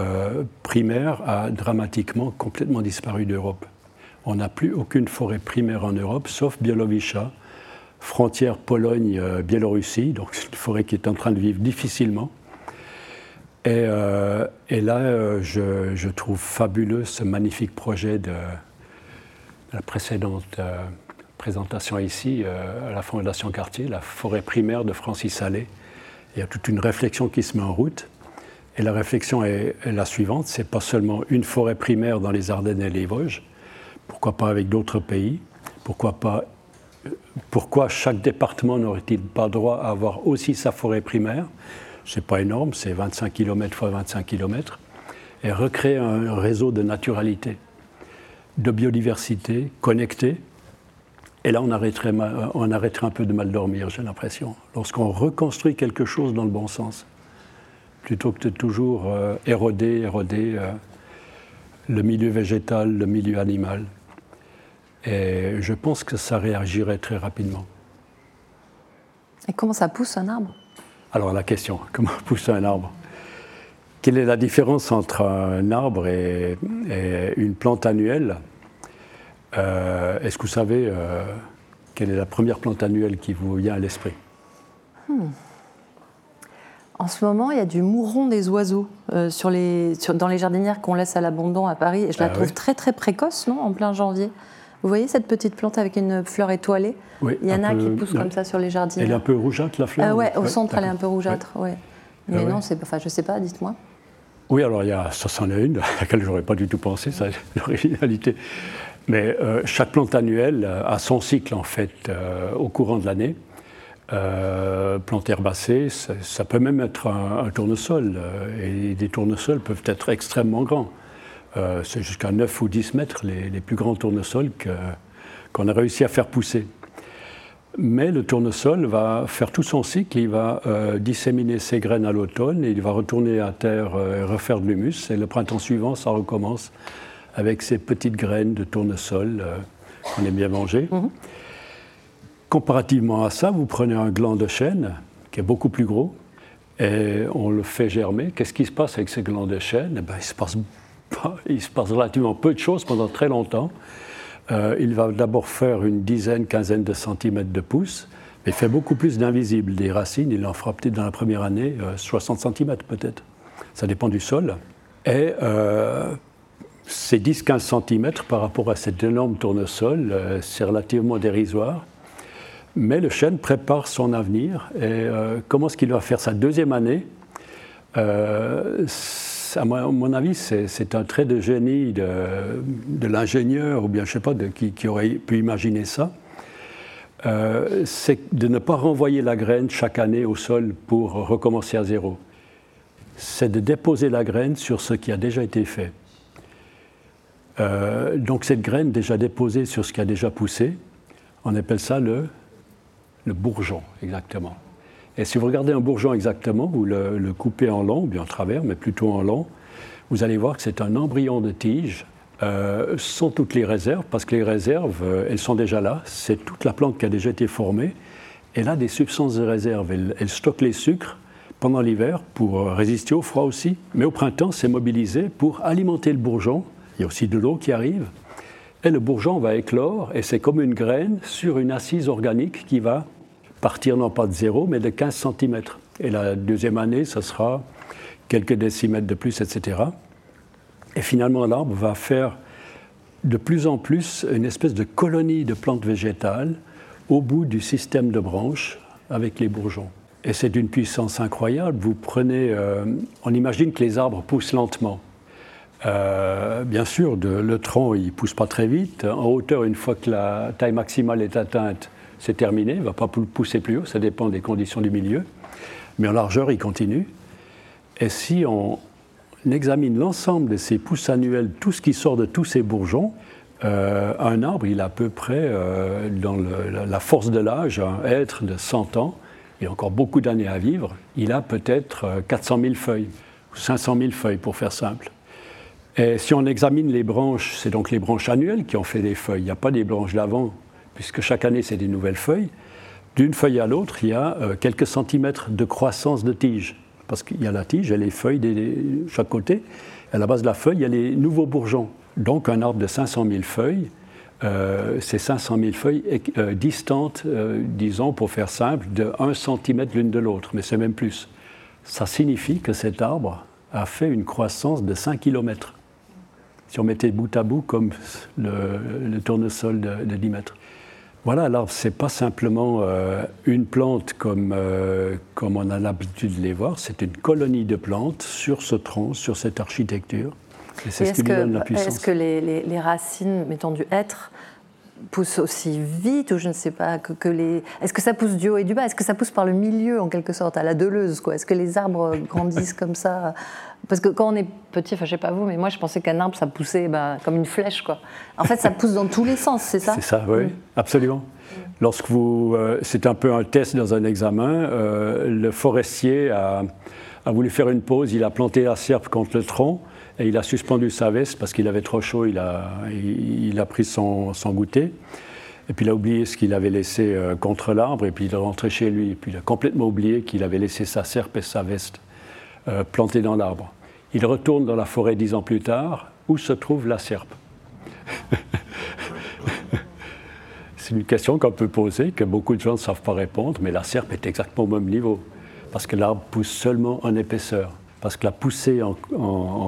primaire a dramatiquement complètement disparu d'Europe. On n'a plus aucune forêt primaire en Europe, sauf Bialowicha, frontière Pologne-Biélorussie, donc c'est une forêt qui est en train de vivre difficilement. Euh, et, là, euh, je, trouve fabuleux ce magnifique projet de, la précédente euh, présentation ici à la Fondation Cartier, la forêt primaire de Francis Allais. Il y a toute une réflexion qui se met en route. Et la réflexion est, la suivante c'est pas seulement une forêt primaire dans les Ardennes et les Vosges, pourquoi pas avec d'autres pays? Pourquoi pas pourquoi chaque département n'aurait-il pas droit à avoir aussi sa forêt primaire? C'est pas énorme, c'est 25 km fois 25 km, et recréer un réseau de naturalité, de biodiversité connectée. Et là, on arrêterait, on arrêterait un peu de mal dormir, j'ai l'impression, lorsqu'on reconstruit quelque chose dans le bon sens, plutôt que de toujours euh, éroder, éroder euh, le milieu végétal, le milieu animal. Et je pense que ça réagirait très rapidement. Et comment ça pousse un arbre? Alors la question, comment pousse un arbre? Quelle est la différence entre un arbre et, une plante annuelle? Euh, Est-ce que vous savez euh, quelle est la première plante annuelle qui vous vient à l'esprit? Hmm. En ce moment, il y a du mouron des oiseaux euh, sur les, dans les jardinières qu'on laisse à l'abandon à Paris. Et je la ah trouve très très précoce, non En plein janvier? Vous voyez cette petite plante avec une fleur étoilée oui, Il y en a qui poussent comme ça sur les jardinières. Elle est un peu rougeâtre, la fleur euh, Oui, au centre, elle est un peu rougeâtre. Ouais. Mais ah non, c'est, enfin, je ne sais pas, dites-moi. Oui, alors il y a, ça c'en est une, à laquelle je n'aurais pas du tout pensé, ça, l'originalité. Mais euh, chaque plante annuelle a son cycle, en fait, au courant de l'année. Euh, plante herbacée, ça, peut même être un, tournesol. Euh, et des tournesols peuvent être extrêmement grands. Euh, c'est jusqu'à 9 ou 10 mètres les, plus grands tournesols qu'on a réussi à faire pousser. Mais le tournesol va faire tout son cycle, il va disséminer ses graines à l'automne, et il va retourner à terre et refaire de l'humus, et le printemps suivant, ça recommence avec ces petites graines de tournesol qu'on aime bien manger. Mhm. Comparativement à ça, vous prenez un gland de chêne qui est beaucoup plus gros et on le fait germer. Qu'est-ce qui se passe avec ce gland de chêne? Eh ben, il, se passe, il se passe relativement peu de choses pendant très longtemps. Euh, il va d'abord faire une dizaine, quinzaine de centimètres de pouce, mais fait beaucoup plus d'invisibles. Des racines, il en fera peut-être dans la première année 60 euh, centimètres peut-être. Ça dépend du sol. Et euh, ces 10-15 centimètres par rapport à cet énorme tournesol, c'est relativement dérisoire. Mais le chêne prépare son avenir. Et euh, comment est-ce qu'il va faire sa deuxième année? Euh, À mon avis, c'est un trait de génie de, l'ingénieur, ou bien je ne sais pas, qui, aurait pu imaginer ça. Euh, c'est de ne pas renvoyer la graine chaque année au sol pour recommencer à zéro. C'est de déposer la graine sur ce qui a déjà été fait. donc cette graine déjà déposée sur ce qui a déjà poussé, on appelle ça le bourgeon, exactement. Et si vous regardez un bourgeon exactement, vous le, coupez en long, bien en travers, mais plutôt en long, vous allez voir que c'est un embryon de tige euh, sans toutes les réserves, parce que les réserves, euh, elles sont déjà là. C'est toute la plante qui a déjà été formée. Elle a des substances de réserve. Elle, stocke les sucres pendant l'hiver pour euh, résister au froid aussi. Mais au printemps, c'est mobilisé pour alimenter le bourgeon. Il y a aussi de l'eau qui arrive. Et le bourgeon va éclore, et c'est comme une graine sur une assise organique qui va partir non pas de zéro, mais de 15 cm. Et la deuxième année, ce sera quelques décimètres de plus, etc. Et finalement, l'arbre va faire de plus en plus une espèce de colonie de plantes végétales au bout du système de branches avec les bourgeons. Et c'est d'une puissance incroyable. Vous prenez, euh, on imagine que les arbres poussent lentement. Euh, bien sûr, le tronc, il pousse pas très vite. En hauteur, une fois que la taille maximale est atteinte, c'est terminé, il ne va pas pousser plus haut, ça dépend des conditions du milieu. Mais en largeur, il continue. Et si on examine l'ensemble de ces pousses annuelles, tout ce qui sort de tous ces bourgeons, euh, un arbre, il a à peu près, euh, dans la force de l'âge, un être de 100 ans, il a encore beaucoup d'années à vivre, il a peut-être 400 euh, 000 feuilles, ou 500 000 feuilles pour faire simple. Et si on examine les branches, c'est donc les branches annuelles qui ont fait des feuilles, il n'y a pas des branches d'avant puisque chaque année c'est des nouvelles feuilles, d'une feuille à l'autre, il y a euh, quelques centimètres de croissance de tige. Parce qu'il y a la tige et les feuilles de chaque côté. À la base de la feuille, il y a les nouveaux bourgeons. Donc un arbre de 500 000 feuilles, euh, c'est 500 000 feuilles euh, distantes, disons pour faire simple, de 1 cm l'une de l'autre, mais c'est même plus. Ça signifie que cet arbre a fait une croissance de 5 km. Si on mettait bout à bout comme le, tournesol de, de 10 mètres. Voilà, alors c'est pas simplement euh, une plante comme, euh, comme on a l'habitude de les voir, c'est une colonie de plantes sur ce tronc, sur cette architecture. Et c'est ce qui lui donne la puissance. Est-ce que les, les, racines, mettons du hêtre, poussent aussi vite ou je ne sais pas que, que les est-ce que ça pousse du haut et du bas? Est-ce que ça pousse par le milieu en quelque sorte à la Deleuze quoi? Est-ce que les arbres grandissent comme ça? Parce que quand on est petit enfin je sais pas vous mais moi je pensais qu'un arbre ça poussait bah, comme une flèche quoi. En fait ça pousse dans tous les sens c'est ça? C'est ça oui mm. absolument. Lorsque vous euh, c'est un peu un test dans un examen euh, le forestier a a voulu faire une pause, il a planté la serpe contre le tronc et il a suspendu sa veste parce qu'il avait trop chaud, il a, il, a pris son, son, goûter. Et puis il a oublié ce qu'il avait laissé euh, contre l'arbre et puis il est rentré chez lui. Et puis il a complètement oublié qu'il avait laissé sa serpe et sa veste euh, plantées dans l'arbre. Il retourne dans la forêt dix ans plus tard. Où se trouve la serpe? C'est une question qu'on peut poser, que beaucoup de gens ne savent pas répondre, mais la serpe est exactement au même niveau. Parce que l'arbre pousse seulement en épaisseur. Parce que la poussée en,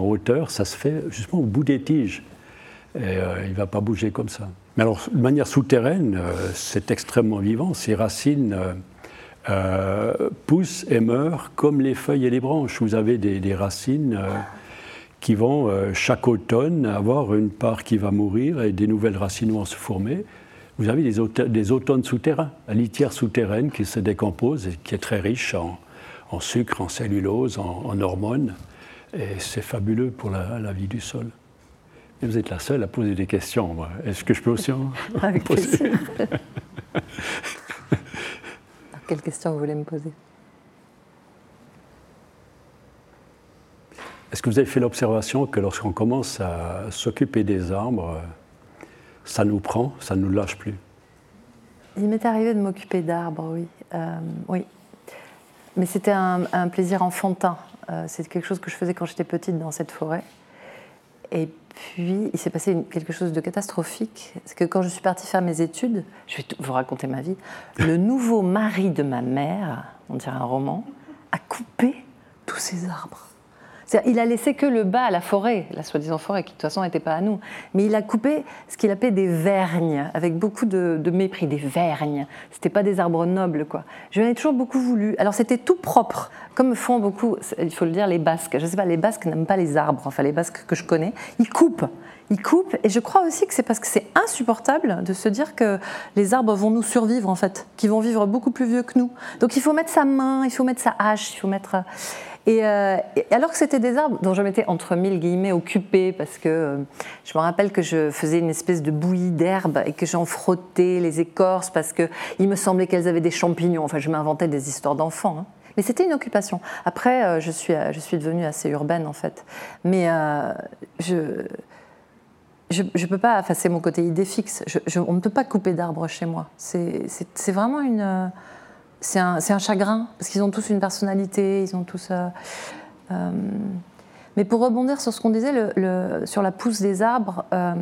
hauteur, ça se fait justement au bout des tiges. Et euh, il ne va pas bouger comme ça. Mais alors, de manière souterraine, euh, c'est extrêmement vivant. Ces racines euh, poussent et meurent comme les feuilles et les branches. Vous avez des, racines qui vont, chaque automne, avoir une part qui va mourir et des nouvelles racines vont se former vous avez des, des automnes souterrains, la litière souterraine qui se décompose et qui est très riche en, sucre, en cellulose, en, hormones. Et c'est fabuleux pour la, vie du sol. Et vous êtes la seule à poser des questions. Est-ce que je peux aussi en Avec poser Quelle question vous voulez me poser? Est-ce que vous avez fait l'observation que lorsqu'on commence à s'occuper des arbres, ça nous prend, ça ne nous lâche plus? Il m'est arrivé de m'occuper d'arbres, oui. Euh, oui. Mais c'était un, plaisir enfantin. Euh, c'est quelque chose que je faisais quand j'étais petite dans cette forêt. Et puis, il s'est passé quelque chose de catastrophique. C'est que quand je suis partie faire mes études, je vais vous raconter ma vie, le nouveau mari de ma mère, on dirait un roman, a coupé tous ces arbres. Il a laissé que le bas à la forêt, la soi-disant forêt, qui de toute façon n'était pas à nous. Mais il a coupé ce qu'il appelait des vergnes, avec beaucoup de, mépris, des vergnes. C'était pas des arbres nobles, quoi. Je ai toujours beaucoup voulu. Alors c'était tout propre, comme font beaucoup, il faut le dire, les Basques. Je sais pas, les Basques n'aiment pas les arbres, enfin les Basques que je connais. Ils coupent. Ils coupent, et je crois aussi que c'est parce que c'est insupportable de se dire que les arbres vont nous survivre, en fait, qu'ils vont vivre beaucoup plus vieux que nous. Donc il faut mettre sa main, il faut mettre sa hache, il faut mettre. Euh, et, alors que c'était des arbres dont je m'étais entre mille guillemets occupée, parce que euh, je me rappelle que je faisais une espèce de bouillie d'herbe et que j'en frottais les écorces parce qu'il me semblait qu'elles avaient des champignons. Enfin, je m'inventais des histoires d'enfants. Hein. Mais c'était une occupation. Après, euh, je, suis, je suis devenue assez urbaine en fait. Mais je. Je ne peux pas, c'est mon côté idée fixe, on ne peut pas couper d'arbres chez moi. C'est vraiment une, c'est un, chagrin, parce qu'ils ont tous une personnalité, ils ont tous. Euh, euh, mais pour rebondir sur ce qu'on disait, sur la pousse des arbres, euh,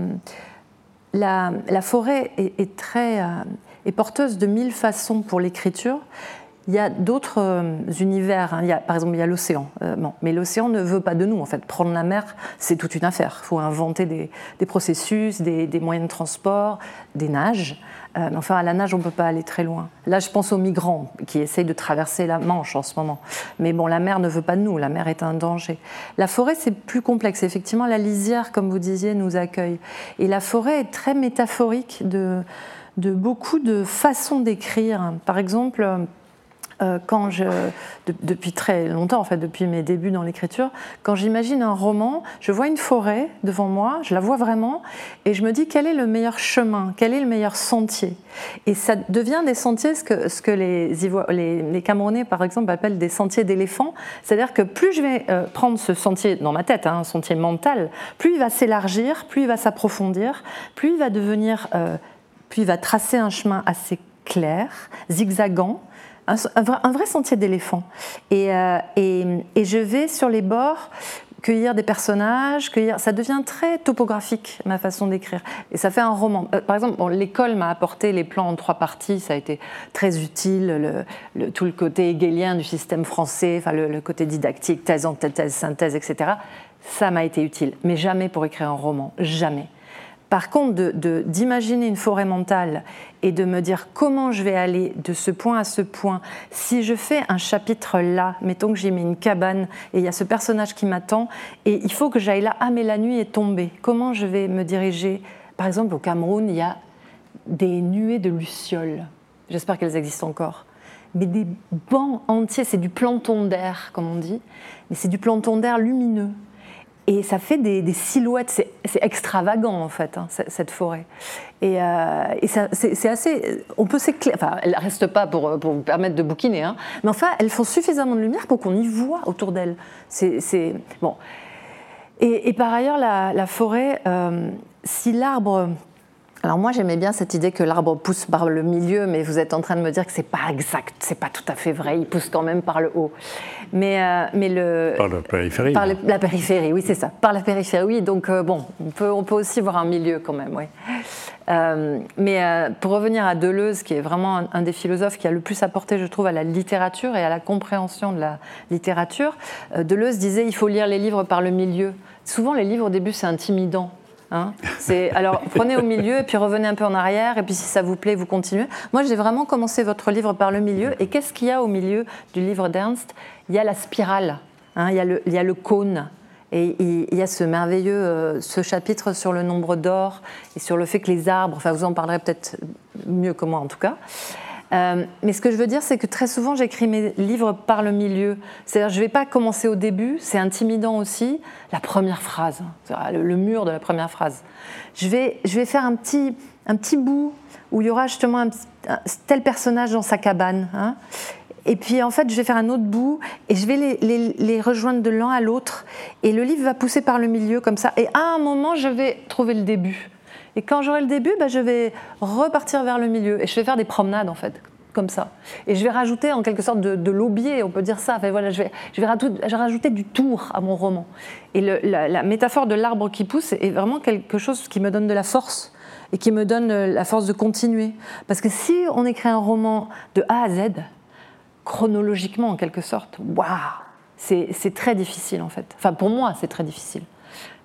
la, forêt est, est très est porteuse de mille façons pour l'écriture. Il y a d'autres univers. Hein. Il y a, par exemple, il y a l'océan. bon, mais l'océan ne veut pas de nous. En fait, prendre la mer, c'est toute une affaire. Il faut inventer des, processus, des, moyens de transport, des nages. Euh, enfin, à la nage, on ne peut pas aller très loin. Là, je pense aux migrants qui essayent de traverser la Manche en ce moment. Mais bon, la mer ne veut pas de nous, la mer est un danger. La forêt, c'est plus complexe. Effectivement, la lisière, comme vous disiez, nous accueille. Et la forêt est très métaphorique de, beaucoup de façons d'écrire. Par exemple, euh, quand je, depuis très longtemps, en fait, depuis mes débuts dans l'écriture, quand j'imagine un roman, je vois une forêt devant moi, je la vois vraiment, et je me dis quel est le meilleur chemin, quel est le meilleur sentier? Et ça devient des sentiers, ce que, ce que les, Camerounais, par exemple, appellent des sentiers d'éléphant. C'est-à-dire que plus je vais euh, prendre ce sentier dans ma tête, hein, un sentier mental, plus il va s'élargir, plus il va s'approfondir, plus il va devenir, euh, plus il va tracer un chemin assez clair, zigzagant, un, vrai, sentier d'éléphant. Euh, et, je vais sur les bords cueillir des personnages, cueillir... ça devient très topographique ma façon d'écrire. Et ça fait un roman. Euh, par exemple, l'école m'a apporté les plans en trois parties, ça a été très utile, le, tout le côté hegelien du système français, enfin le, côté didactique, thèse, antithèse, synthèse, etc. Ça m'a été utile, mais jamais pour écrire un roman, jamais. Par contre, d'imaginer une forêt mentale et de me dire comment je vais aller de ce point à ce point, si je fais un chapitre là, mettons que j'ai mis une cabane et il y a ce personnage qui m'attend et il faut que j'aille là, ah mais la nuit est tombée, comment je vais me diriger? Par exemple, au Cameroun, il y a des nuées de lucioles, j'espère qu'elles existent encore, mais des bancs entiers, c'est du planton d'air, comme on dit, mais c'est du planton d'air lumineux et ça fait des, silhouettes, c'est extravagant en fait, hein, cette forêt. Et, euh, c'est assez. On peut s'éclairer. Enfin, elles ne restent pas pour, pour, vous permettre de bouquiner, hein, mais enfin, elles font suffisamment de lumière pour qu'on y voit autour d'elles. C'est. Bon. Et, par ailleurs, la, forêt, euh, si l'arbre alors moi j'aimais bien cette idée que l'arbre pousse par le milieu, mais vous êtes en train de me dire que c'est pas exact, c'est pas tout à fait vrai, il pousse quand même par le haut. Mais, euh, mais le par la périphérie. Par la périphérie, oui c'est ça. Par la périphérie, oui. Donc euh, bon, on peut, on peut aussi voir un milieu quand même, oui. Euh, mais pour revenir à Deleuze, qui est vraiment un, des philosophes qui a le plus apporté, je trouve, à la littérature et à la compréhension de la littérature, Deleuze disait il faut lire les livres par le milieu. Souvent les livres au début c'est intimidant. Hein. alors prenez au milieu et puis revenez un peu en arrière et puis si ça vous plaît, vous continuez. Moi j'ai vraiment commencé votre livre par le milieu et qu'est-ce qu'il y a au milieu du livre d'Ernst? Il y a la spirale, hein. il, y a le, il y a le cône. Et il y a ce merveilleux euh, ce chapitre sur le nombre d'or et sur le fait que les arbres, enfin vous en parlerez peut-être mieux que moi en tout cas, euh, mais ce que je veux dire, c'est que très souvent, j'écris mes livres par le milieu. C'est-à-dire, je ne vais pas commencer au début, c'est intimidant aussi, la première phrase, le, mur de la première phrase. Je vais, je vais faire un petit, un petit bout où il y aura justement un, tel personnage dans sa cabane. Hein. Et puis en fait, je vais faire un autre bout et je vais les rejoindre de l'un à l'autre. Et le livre va pousser par le milieu comme ça. Et à un moment, je vais trouver le début. Et quand j'aurai le début, bah, je vais repartir vers le milieu. Et je vais faire des promenades, en fait, comme ça. Et je vais rajouter en quelque sorte de, de l'aubier, on peut dire ça. Enfin, voilà, je, vais, rajouter, du tour à mon roman. Et la, métaphore de l'arbre qui pousse est vraiment quelque chose qui me donne de la force et qui me donne euh, la force de continuer. Parce que si on écrit un roman de A à Z, chronologiquement en quelque sorte, waouh, c'est très difficile en fait. Enfin, pour moi, c'est très difficile.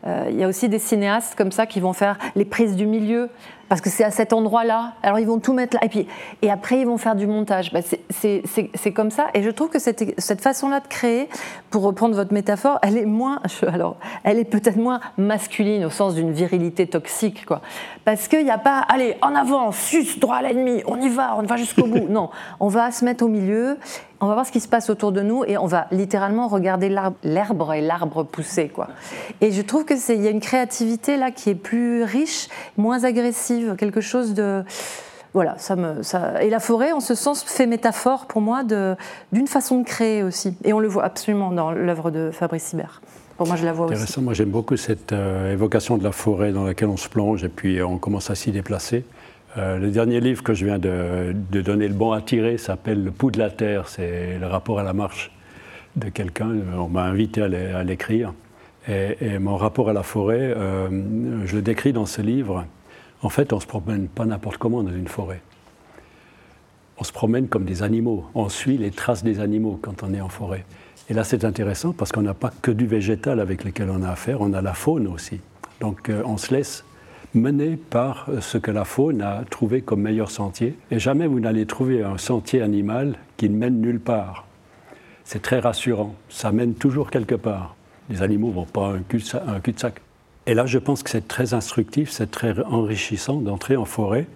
Euh, il y a aussi des cinéastes comme ça qui vont faire les prises du milieu, parce que c'est à cet endroit-là. Alors ils vont tout mettre là, et puis et après ils vont faire du montage. Bah, c'est comme ça, et je trouve que cette, cette façon-là de créer, pour reprendre votre métaphore, elle est moins, alors elle est peut-être moins masculine au sens d'une virilité toxique, quoi. Parce qu'il n'y a pas, allez, en avant, sus, droit à l'ennemi, on y va, on va jusqu'au bout. Non, on va se mettre au milieu on va voir ce qui se passe autour de nous et on va littéralement regarder l'herbe et l'arbre pousser. Quoi. Et je trouve qu'il y a une créativité là qui est plus riche, moins agressive, quelque chose de... Voilà, ça me, ça... Et la forêt, en ce sens, fait métaphore pour moi d'une façon de créer aussi. Et on le voit absolument dans l'œuvre de Fabrice Hibert. Pour moi, je la vois Intéressant. Moi, j'aime beaucoup cette euh, évocation de la forêt dans laquelle on se plonge et puis on commence à s'y déplacer. Euh, le dernier livre que je viens de, donner le bon à tirer s'appelle Le pouls de la terre. C'est le rapport à la marche de quelqu'un. On m'a invité à l'écrire. Et, mon rapport à la forêt, euh, je le décris dans ce livre. En fait, on ne se promène pas n'importe comment dans une forêt. On se promène comme des animaux. On suit les traces des animaux quand on est en forêt. Et là, c'est intéressant parce qu'on n'a pas que du végétal avec lequel on a affaire, on a la faune aussi. Donc, euh, on se laisse mené par ce que la faune a trouvé comme meilleur sentier. Et jamais vous n'allez trouver un sentier animal qui ne mène nulle part. C'est très rassurant. Ça mène toujours quelque part. Les animaux ne vont pas un cul-de-sac. Et là, je pense que c'est très instructif, c'est très enrichissant d'entrer en forêt,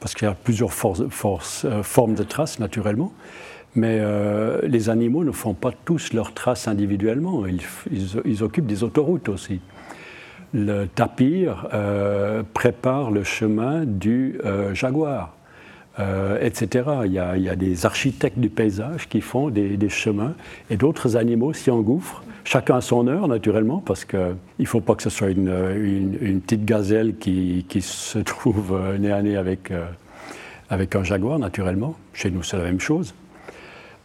parce qu'il y a plusieurs euh, formes de traces, naturellement. Mais euh, les animaux ne font pas tous leurs traces individuellement. ils occupent des autoroutes aussi le tapir euh, prépare le chemin du jaguar, euh, etc. Il y, a, des architectes du paysage qui font des, chemins et d'autres animaux s'y engouffrent, chacun à son heure naturellement, parce qu'il ne faut pas que ce soit une, petite gazelle qui, se trouve nez à nez avec, avec un jaguar naturellement. Chez nous, c'est la même chose.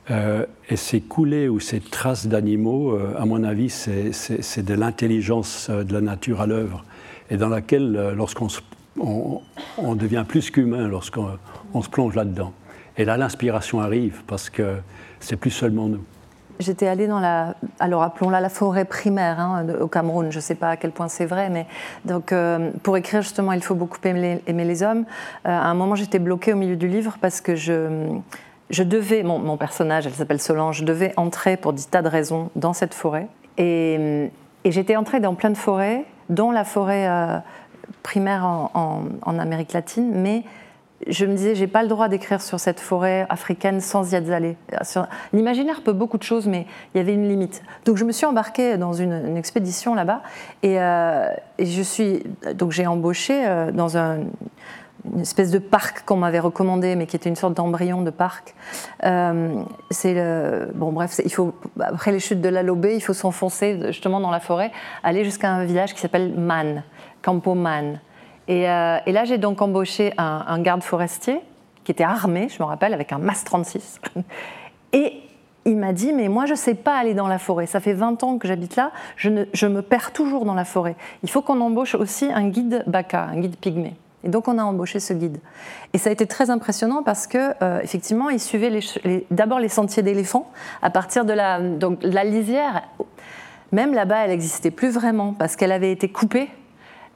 Euh, et ces coulées ou ces traces d'animaux, euh, à mon avis, c'est de l'intelligence euh, de la nature à l'œuvre, et dans laquelle, lorsqu'on on, devient plus qu'humain, lorsqu'on se plonge là-dedans. Et là, l'inspiration arrive, parce que c'est plus seulement nous. J'étais allée dans la, alors appelons-la la forêt primaire hein, au Cameroun. Je ne sais pas à quel point c'est vrai, mais donc pour écrire justement, il faut beaucoup aimer les, hommes. à un moment, j'étais bloquée au milieu du livre parce que je, je devais, mon, personnage, elle s'appelle Solange, devait entrer pour des tas de raisons dans cette forêt. Et, j'étais entrée dans plein de forêts, dont la forêt euh, primaire en, Amérique latine, mais je me disais, j'ai pas le droit d'écrire sur cette forêt africaine sans y être. L'imaginaire peut beaucoup de choses, mais il y avait une limite. Donc je me suis embarquée dans une, expédition là-bas, et, euh, et, je suis, donc j'ai embauché euh, dans un, une espèce de parc qu'on m'avait recommandé, mais qui était une sorte d'embryon de parc. Euh, c'est le, bon, bref, après les chutes de la Lobé, il faut s'enfoncer justement dans la forêt, aller jusqu'à un village qui s'appelle Man, Campo Man. Euh, et, là, j'ai donc embauché un, garde forestier qui était armé, je me rappelle, avec un MAS 36. Et il m'a dit, mais moi, je ne sais pas aller dans la forêt. Ça fait 20 ans que j'habite là, je, je, me perds toujours dans la forêt. Il faut qu'on embauche aussi un guide baka, un guide pygmée. Et donc, on a embauché ce guide. Et ça a été très impressionnant parce que, euh, effectivement, il suivait d'abord les sentiers d'éléphants à partir de la, donc, la lisière. Même là-bas, elle n'existait plus vraiment parce qu'elle avait été coupée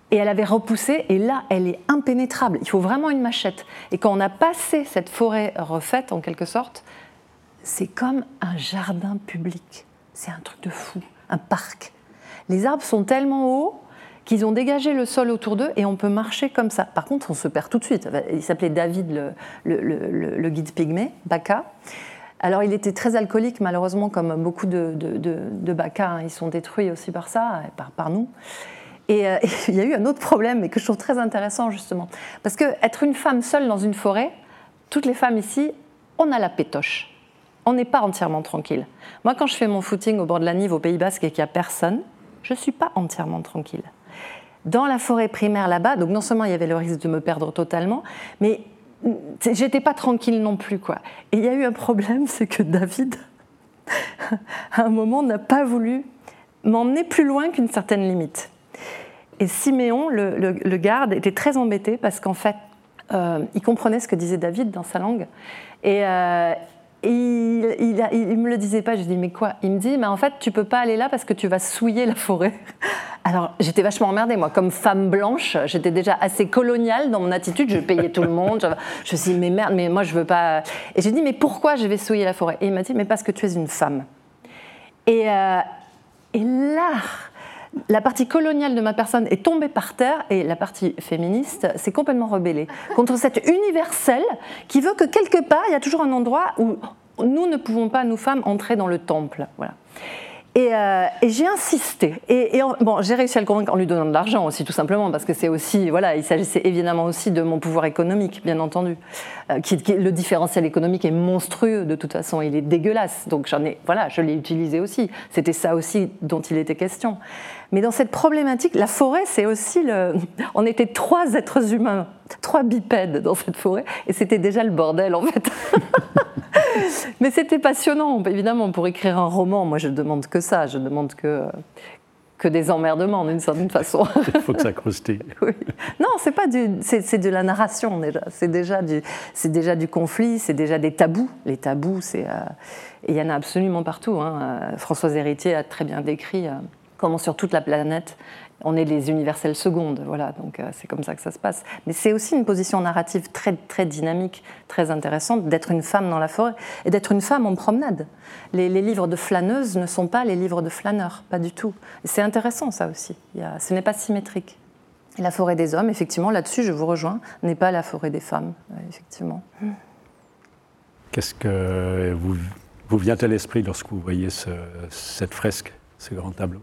et elle avait repoussé, et là, elle est impénétrable. Il faut vraiment une machette. Et quand on a passé cette forêt refaite, en quelque sorte, c'est comme un jardin public. C'est un truc de fou, un parc. Les arbres sont tellement hauts qu'ils ont dégagé le sol autour d'eux et on peut marcher comme ça. Par contre, on se perd tout de suite. Il s'appelait David, le, guide pygmée, Baka. Alors, il était très alcoolique, malheureusement, comme beaucoup de, de, Baka. Hein. Ils sont détruits aussi par ça, par, nous. Euh, et, il y a eu un autre problème, mais que je trouve très intéressant justement. Parce que être une femme seule dans une forêt, toutes les femmes ici, on a la pétoche. On n'est pas entièrement tranquille. Moi, quand je fais mon footing au bord de la Nive au Pays Basque et qu'il n'y a personne, je ne suis pas entièrement tranquille. Dans la forêt primaire là-bas, donc non seulement il y avait le risque de me perdre totalement, mais j'étais pas tranquille non plus. Quoi. Et il y a eu un problème, c'est que David, à un moment, n'a pas voulu m'emmener plus loin qu'une certaine limite. Et Siméon, le, garde, était très embêté parce qu'en fait, euh, il comprenait ce que disait David dans sa langue. Et, euh, il, il, me le disait pas. Je dis mais quoi? Il me dit mais en fait tu peux pas aller là parce que tu vas souiller la forêt. Alors j'étais vachement emmerdée moi, comme femme blanche, j'étais déjà assez coloniale dans mon attitude. Je payais tout le monde. Je, me suis dit mais merde, mais moi je veux pas. Et j'ai dit mais pourquoi je vais souiller la forêt? Et il m'a dit mais parce que tu es une femme. Et, euh, et là la partie coloniale de ma personne est tombée par terre et la partie féministe s'est complètement rebellée contre cette universelle qui veut que quelque part, il y a toujours un endroit où nous ne pouvons pas, nous femmes, entrer dans le temple. Voilà. Euh, et, j'ai insisté. Et, bon, j'ai réussi à le convaincre en lui donnant de l'argent aussi, tout simplement, parce que c'est aussi, voilà, il s'agissait évidemment aussi de mon pouvoir économique, bien entendu. Euh, qui, le différentiel économique est monstrueux de toute façon, il est dégueulasse. Donc voilà, je l'ai utilisé aussi. C'était ça aussi dont il était question. Mais dans cette problématique, la forêt, c'est aussi le. On était trois êtres humains, trois bipèdes dans cette forêt, et c'était déjà le bordel en fait. Mais c'était passionnant, évidemment, pour écrire un roman. Moi, je demande que ça, je demande que, que des emmerdements d'une certaine façon. Il faut que ça croustille. oui. Non, c'est pas du, c'est, de la narration déjà. C'est déjà du, c'est déjà du conflit, c'est déjà des tabous. Les tabous, c'est, euh, il y en a absolument partout. Hein. Euh, Françoise Héritier a très bien décrit euh, comment sur toute la planète on est les universelles secondes, voilà, donc euh, c'est comme ça que ça se passe. Mais c'est aussi une position narrative très, très dynamique, très intéressante, d'être une femme dans la forêt et d'être une femme en promenade. Les, livres de flâneuses ne sont pas les livres de flâneurs, pas du tout. C'est intéressant ça aussi, ce n'est pas symétrique. la forêt des hommes, effectivement, là-dessus je vous rejoins, n'est pas la forêt des femmes, effectivement. Qu'est-ce que vous, vous vient à l'esprit lorsque vous voyez cette fresque, ce grand tableau?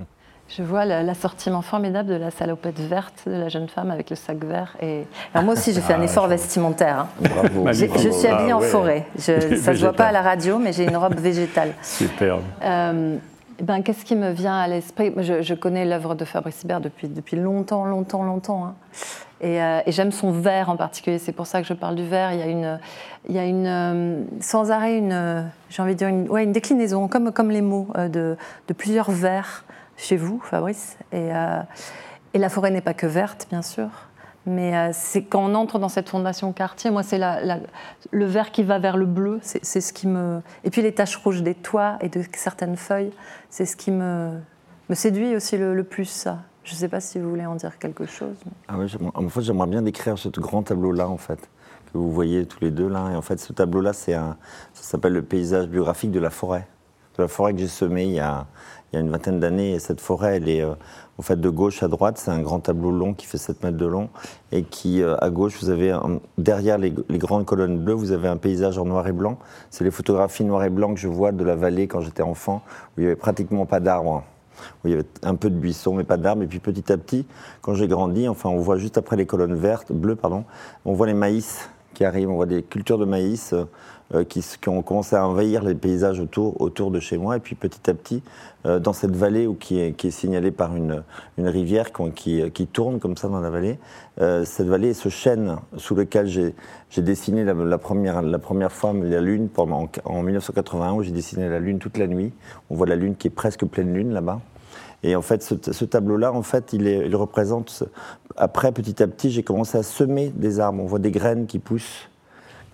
Je vois l'assortiment formidable de la salopette verte de la jeune femme avec le sac vert. Et... moi aussi, j'ai fait un ah, effort vestimentaire. Hein. Bravo. Je, suis habillée en ah, forêt. ça ne se voit pas à la radio, mais j'ai une robe végétale. Superbe. Euh, ben, Qu'est-ce qui me vient à l'esprit? Je, connais l'œuvre de Fabrice Hibert depuis, depuis longtemps, longtemps, longtemps. Hein. Euh, et, j'aime son verre en particulier. C'est pour ça que je parle du verre. Il y a une, il y a une euh, sans arrêt une, j'ai envie de dire une, ouais, une déclinaison, comme, comme les mots, de, de plusieurs vers chez vous, Fabrice. Et, euh, et la forêt n'est pas que verte, bien sûr. Mais euh, c'est quand on entre dans cette fondation quartier, moi, c'est le vert qui va vers le bleu. C'est ce qui me. Et puis les taches rouges des toits et de certaines feuilles, c'est ce qui me, séduit aussi le, plus, ça. Je ne sais pas si vous voulez en dire quelque chose. Ah en fait, j'aimerais bien décrire ce grand tableau-là, en fait, que vous voyez tous les deux là. Et en fait, ce tableau-là, c'est un, ça s'appelle le paysage biographique de la forêt de la forêt que j'ai semée il y a, il y a une vingtaine d'années. Et cette forêt, elle est en fait de gauche à droite. C'est un grand tableau long qui fait 7 mètres de long. Et qui, à gauche, vous avez, derrière les, grandes colonnes bleues, vous avez un paysage en noir et blanc. C'est les photographies noir et blanc que je vois de la vallée quand j'étais enfant, où il n'y avait pratiquement pas d'arbres il y avait un peu de buissons, mais pas d'arbres. Et puis petit à petit, quand j'ai grandi, enfin, on voit juste après les colonnes vertes, bleues, pardon, on voit les maïs qui arrivent, on voit des cultures de maïs euh, qui, ont commencé à envahir les paysages autour, autour de chez moi. Et puis petit à petit, euh, dans cette vallée qui, est, qui est signalée par une, une rivière qui, qui, tourne comme ça dans la vallée, euh, cette vallée ce chêne sous lequel j'ai dessiné la, première, la première fois la lune pendant, en 1981 où j'ai dessiné la lune toute la nuit. On voit la lune qui est presque pleine lune là-bas. Et en fait, ce, tableau-là, en fait, il, représente. Après, petit à petit, j'ai commencé à semer des arbres. On voit des graines qui poussent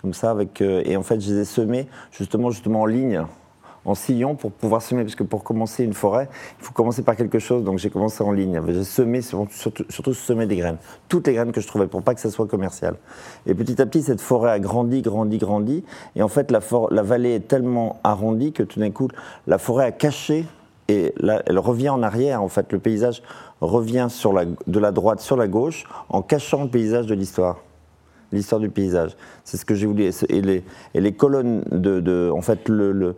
comme ça, avec. Euh, et en fait, je les ai semées justement, justement en ligne, en sillon, pour pouvoir semer. Parce que pour commencer une forêt, il faut commencer par quelque chose. Donc j'ai commencé en ligne. J'ai semé, surtout, surtout semé des graines, toutes les graines que je trouvais, pour pas que ça soit commercial. Et petit à petit, cette forêt a grandi, grandi, grandi. Et en fait, la, la vallée est tellement arrondie que tout d'un coup, la forêt a caché et là, elle revient en arrière, en fait, le paysage revient sur de la droite sur la gauche en cachant le paysage de l'histoire, l'histoire du paysage. C'est ce que j'ai voulu. Et les, et les colonnes de, en fait, le,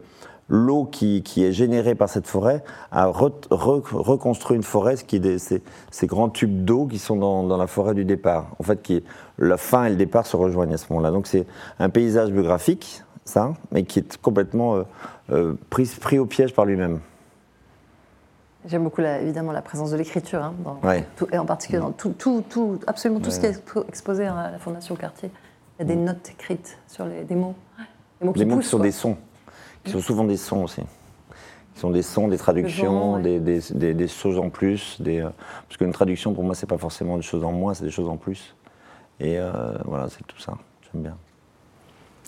l'eau qui, qui, est générée par cette forêt a reconstruit une forêt, ce qui est ces, ces, grands tubes d'eau qui sont dans, dans, la forêt du départ. En fait, qui la fin et le départ se rejoignent à ce moment-là. Donc c'est un paysage biographique, ça, mais qui est complètement euh, euh, pris, pris au piège par lui-même. J'aime beaucoup évidemment la présence de l'écriture, hein, et en particulier dans tout, tout, tout absolument tout ce qui est exposé à la Fondation Cartier. Il y a des mm. notes écrites sur les, des mots. Des mots qui, des sont des sons, qui sont souvent des sons aussi. Qui sont des sons, des traductions, des, des, des, choses en plus. Des, euh, parce qu'une traduction, pour moi, c'est pas forcément des choses en moins, c'est des choses en plus. Et euh, voilà, c'est tout ça. J'aime bien.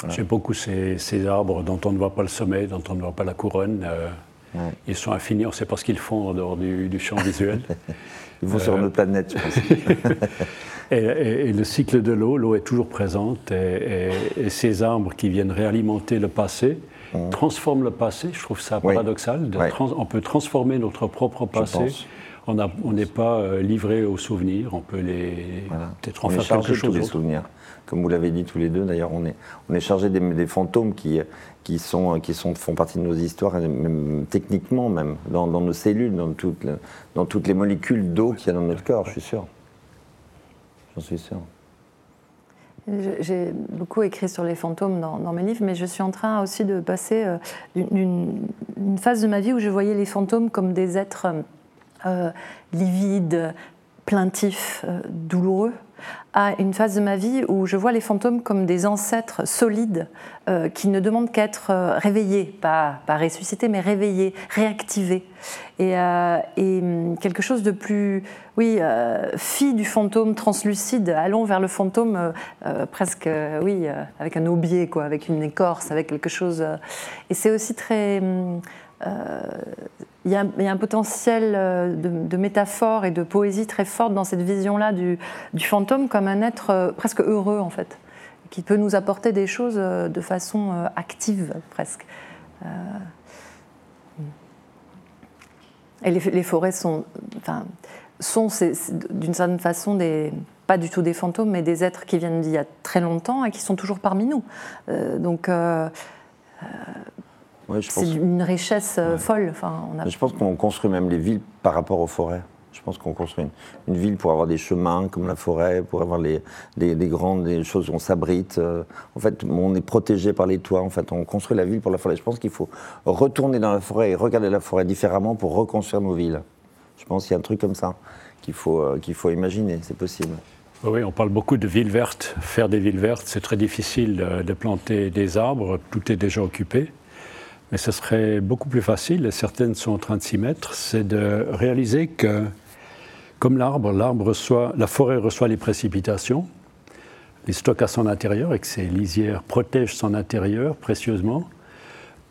J'aime beaucoup ces, ces, arbres dont on ne voit pas le sommet, dont on ne voit pas la couronne. Euh, ils sont infinis, on ne sait pas ce qu'ils font en dehors du, champ visuel. Ils vont sur notre planète, je pense. et, le cycle de l'eau, l'eau est toujours présente, et, ces arbres qui viennent réalimenter le passé, mmh. transforment le passé. Je trouve ça paradoxal. on peut transformer notre propre passé. On n'est pas euh, livré aux souvenirs, on peut les peut-être en faire quelque chose. Les souvenirs comme vous l'avez dit tous les deux. D'ailleurs, on est, on est chargé des, fantômes qui, qui, sont, qui sont, font partie de nos histoires, techniquement même, dans, nos cellules, dans toutes, dans toutes les molécules d'eau qu'il y a dans notre corps, je suis sûr. J'en suis sûr. J'ai beaucoup écrit sur les fantômes dans, mes livres, mais je suis en train aussi de passer euh, une, phase de ma vie où je voyais les fantômes comme des êtres euh, livides, plaintifs, euh, douloureux à une phase de ma vie où je vois les fantômes comme des ancêtres solides euh, qui ne demandent qu'à être euh, réveillés, pas, ressuscités, mais réveillés, réactivés. Et, euh, hum, quelque chose de plus, oui, fille du fantôme translucide, allons vers le fantôme presque, oui, avec un aubier, quoi, avec une écorce, avec quelque chose. et c'est aussi très. Hum, il y, a, un potentiel euh, de, métaphore et de poésie très forte dans cette vision-là du, fantôme comme un être euh, presque heureux, en fait, qui peut nous apporter des choses euh, de façon active, presque. Et les, forêts sont, sont d'une certaine façon pas du tout des fantômes, mais des êtres qui viennent d'il y a très longtemps et qui sont toujours parmi nous. donc, c'est une richesse euh, folle. Enfin, Je pense qu'on construit même les villes par rapport aux forêts. Je pense qu'on construit une, ville pour avoir des chemins comme la forêt, pour avoir les, des, grandes choses où on s'abrite. Euh. En fait, on est protégé par les toits. En fait, on construit la ville pour la forêt. Je pense qu'il faut retourner dans la forêt et regarder la forêt différemment pour reconstruire nos villes. Je pense qu'il y a un truc comme ça qu'il faut, euh, qu'il faut imaginer. C'est possible. Oui, on parle beaucoup de villes vertes. Faire des villes vertes, c'est très difficile de planter des arbres. Tout est déjà occupé. Mais ce serait beaucoup plus facile, et certaines sont en train de s'y mettre, c'est de réaliser que, comme l'arbre, l'arbre reçoit, la forêt reçoit les précipitations, les stocke à son intérieur et que ces lisières protègent son intérieur précieusement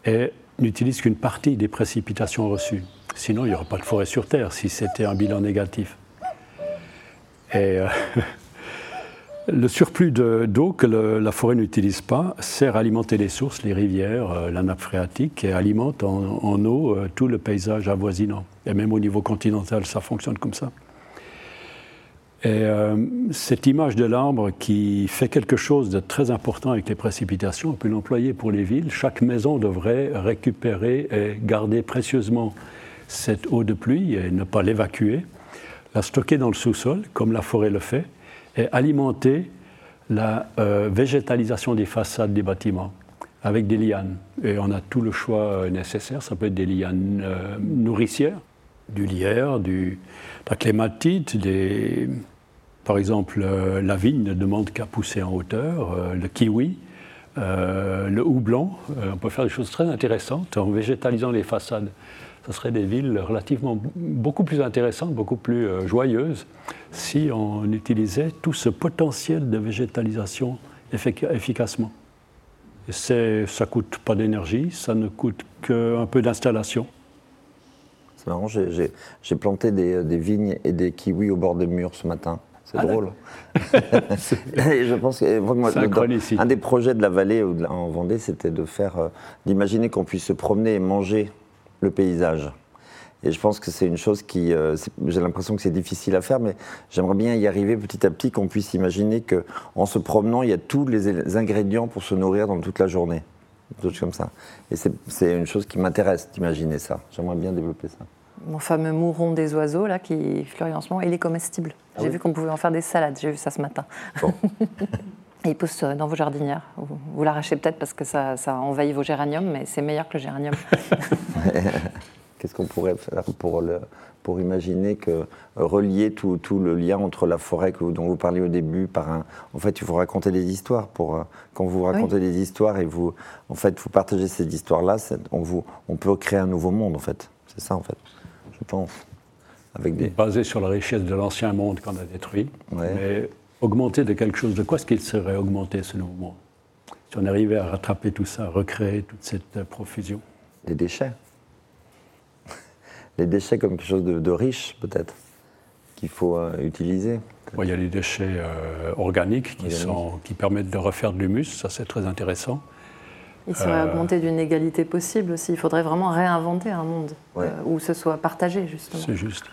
et n'utilise qu'une partie des précipitations reçues. Sinon, il n'y aurait pas de forêt sur Terre si c'était un bilan négatif. Et euh, Le surplus d'eau que la forêt n'utilise pas sert à alimenter les sources, les rivières, euh, la nappe phréatique et alimente en, eau euh, tout le paysage avoisinant. Et même au niveau continental, ça fonctionne comme ça. Et euh, cette image de l'arbre qui fait quelque chose de très important avec les précipitations, on peut l'employer pour les villes. Chaque maison devrait récupérer et garder précieusement cette eau de pluie et ne pas l'évacuer, la stocker dans le sous-sol, comme la forêt le fait, et alimenter la euh, végétalisation des façades des bâtiments avec des lianes. Et on a tout le choix euh, nécessaire. Ça peut être des lianes euh, nourricières, du lierre, du, de la des, par exemple la vigne ne demande qu'à pousser en hauteur, le kiwi, le houblon. on peut faire des choses très intéressantes en végétalisant les façades ce seraient des villes relativement beaucoup plus intéressantes, beaucoup plus euh, joyeuses, si on utilisait tout ce potentiel de végétalisation efficacement. Et ça ne coûte pas d'énergie, ça ne coûte qu'un peu d'installation. C'est marrant, j'ai planté des, vignes et des kiwis au bord des murs ce matin. C'est ah, drôle. je pense que moi, un des projets de la vallée en Vendée, c'était de faire, euh, d'imaginer qu'on puisse se promener et manger le paysage. Et je pense que c'est une chose qui, euh, j'ai l'impression que c'est difficile à faire, mais j'aimerais bien y arriver petit à petit, qu'on puisse imaginer qu'en se promenant, il y a tous les ingrédients pour se nourrir dans toute la journée. Des choses comme ça. Et c'est une chose qui m'intéresse d'imaginer ça. J'aimerais bien développer ça. Mon fameux mouron des oiseaux, là, qui fleurit en ce moment, il est comestible. Ah j'ai vu qu'on pouvait en faire des salades, j'ai vu ça ce matin. Et il pousse dans vos jardinières. Vous, l'arrachez peut-être parce que ça, ça, envahit vos géraniums, mais c'est meilleur que le géranium. Qu'est-ce qu'on pourrait faire pour, le, pour imaginer que relier tout, tout, le lien entre la forêt que, dont vous parliez au début par un. En fait, il faut raconter des histoires. Pour, euh, quand vous racontez des histoires et vous, en fait, vous partagez ces histoires-là, on, vous, on peut créer un nouveau monde, en fait. C'est ça, en fait, je pense. Avec des... Basé sur la richesse de l'ancien monde qu'on a détruit. Mais augmenter de quelque chose de quoi est-ce qu'il serait augmenté ce nouveau monde Si on arrivait à rattraper tout ça, à recréer toute cette euh, profusion. Les déchets. Les déchets comme quelque chose de, riche, peut-être, qu'il faut euh, utiliser. il y a les déchets euh, organiques qui, sont, qui permettent de refaire de l'humus, ça c'est très intéressant. Il serait augmenté d'une égalité possible aussi. Il faudrait vraiment réinventer un monde où ce soit partagé, justement. C'est juste.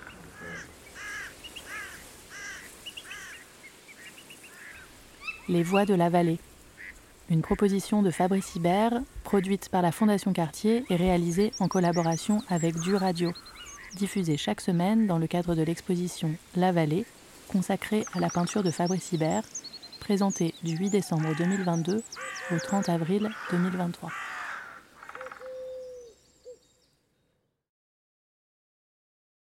Les Voix de la Vallée. Une proposition de Fabrice Hibert, produite par la Fondation Cartier et réalisée en collaboration avec Du Radio, diffusée chaque semaine dans le cadre de l'exposition La Vallée, consacrée à la peinture de Fabrice Hibert, présentée du 8 décembre 2022 au 30 avril 2023.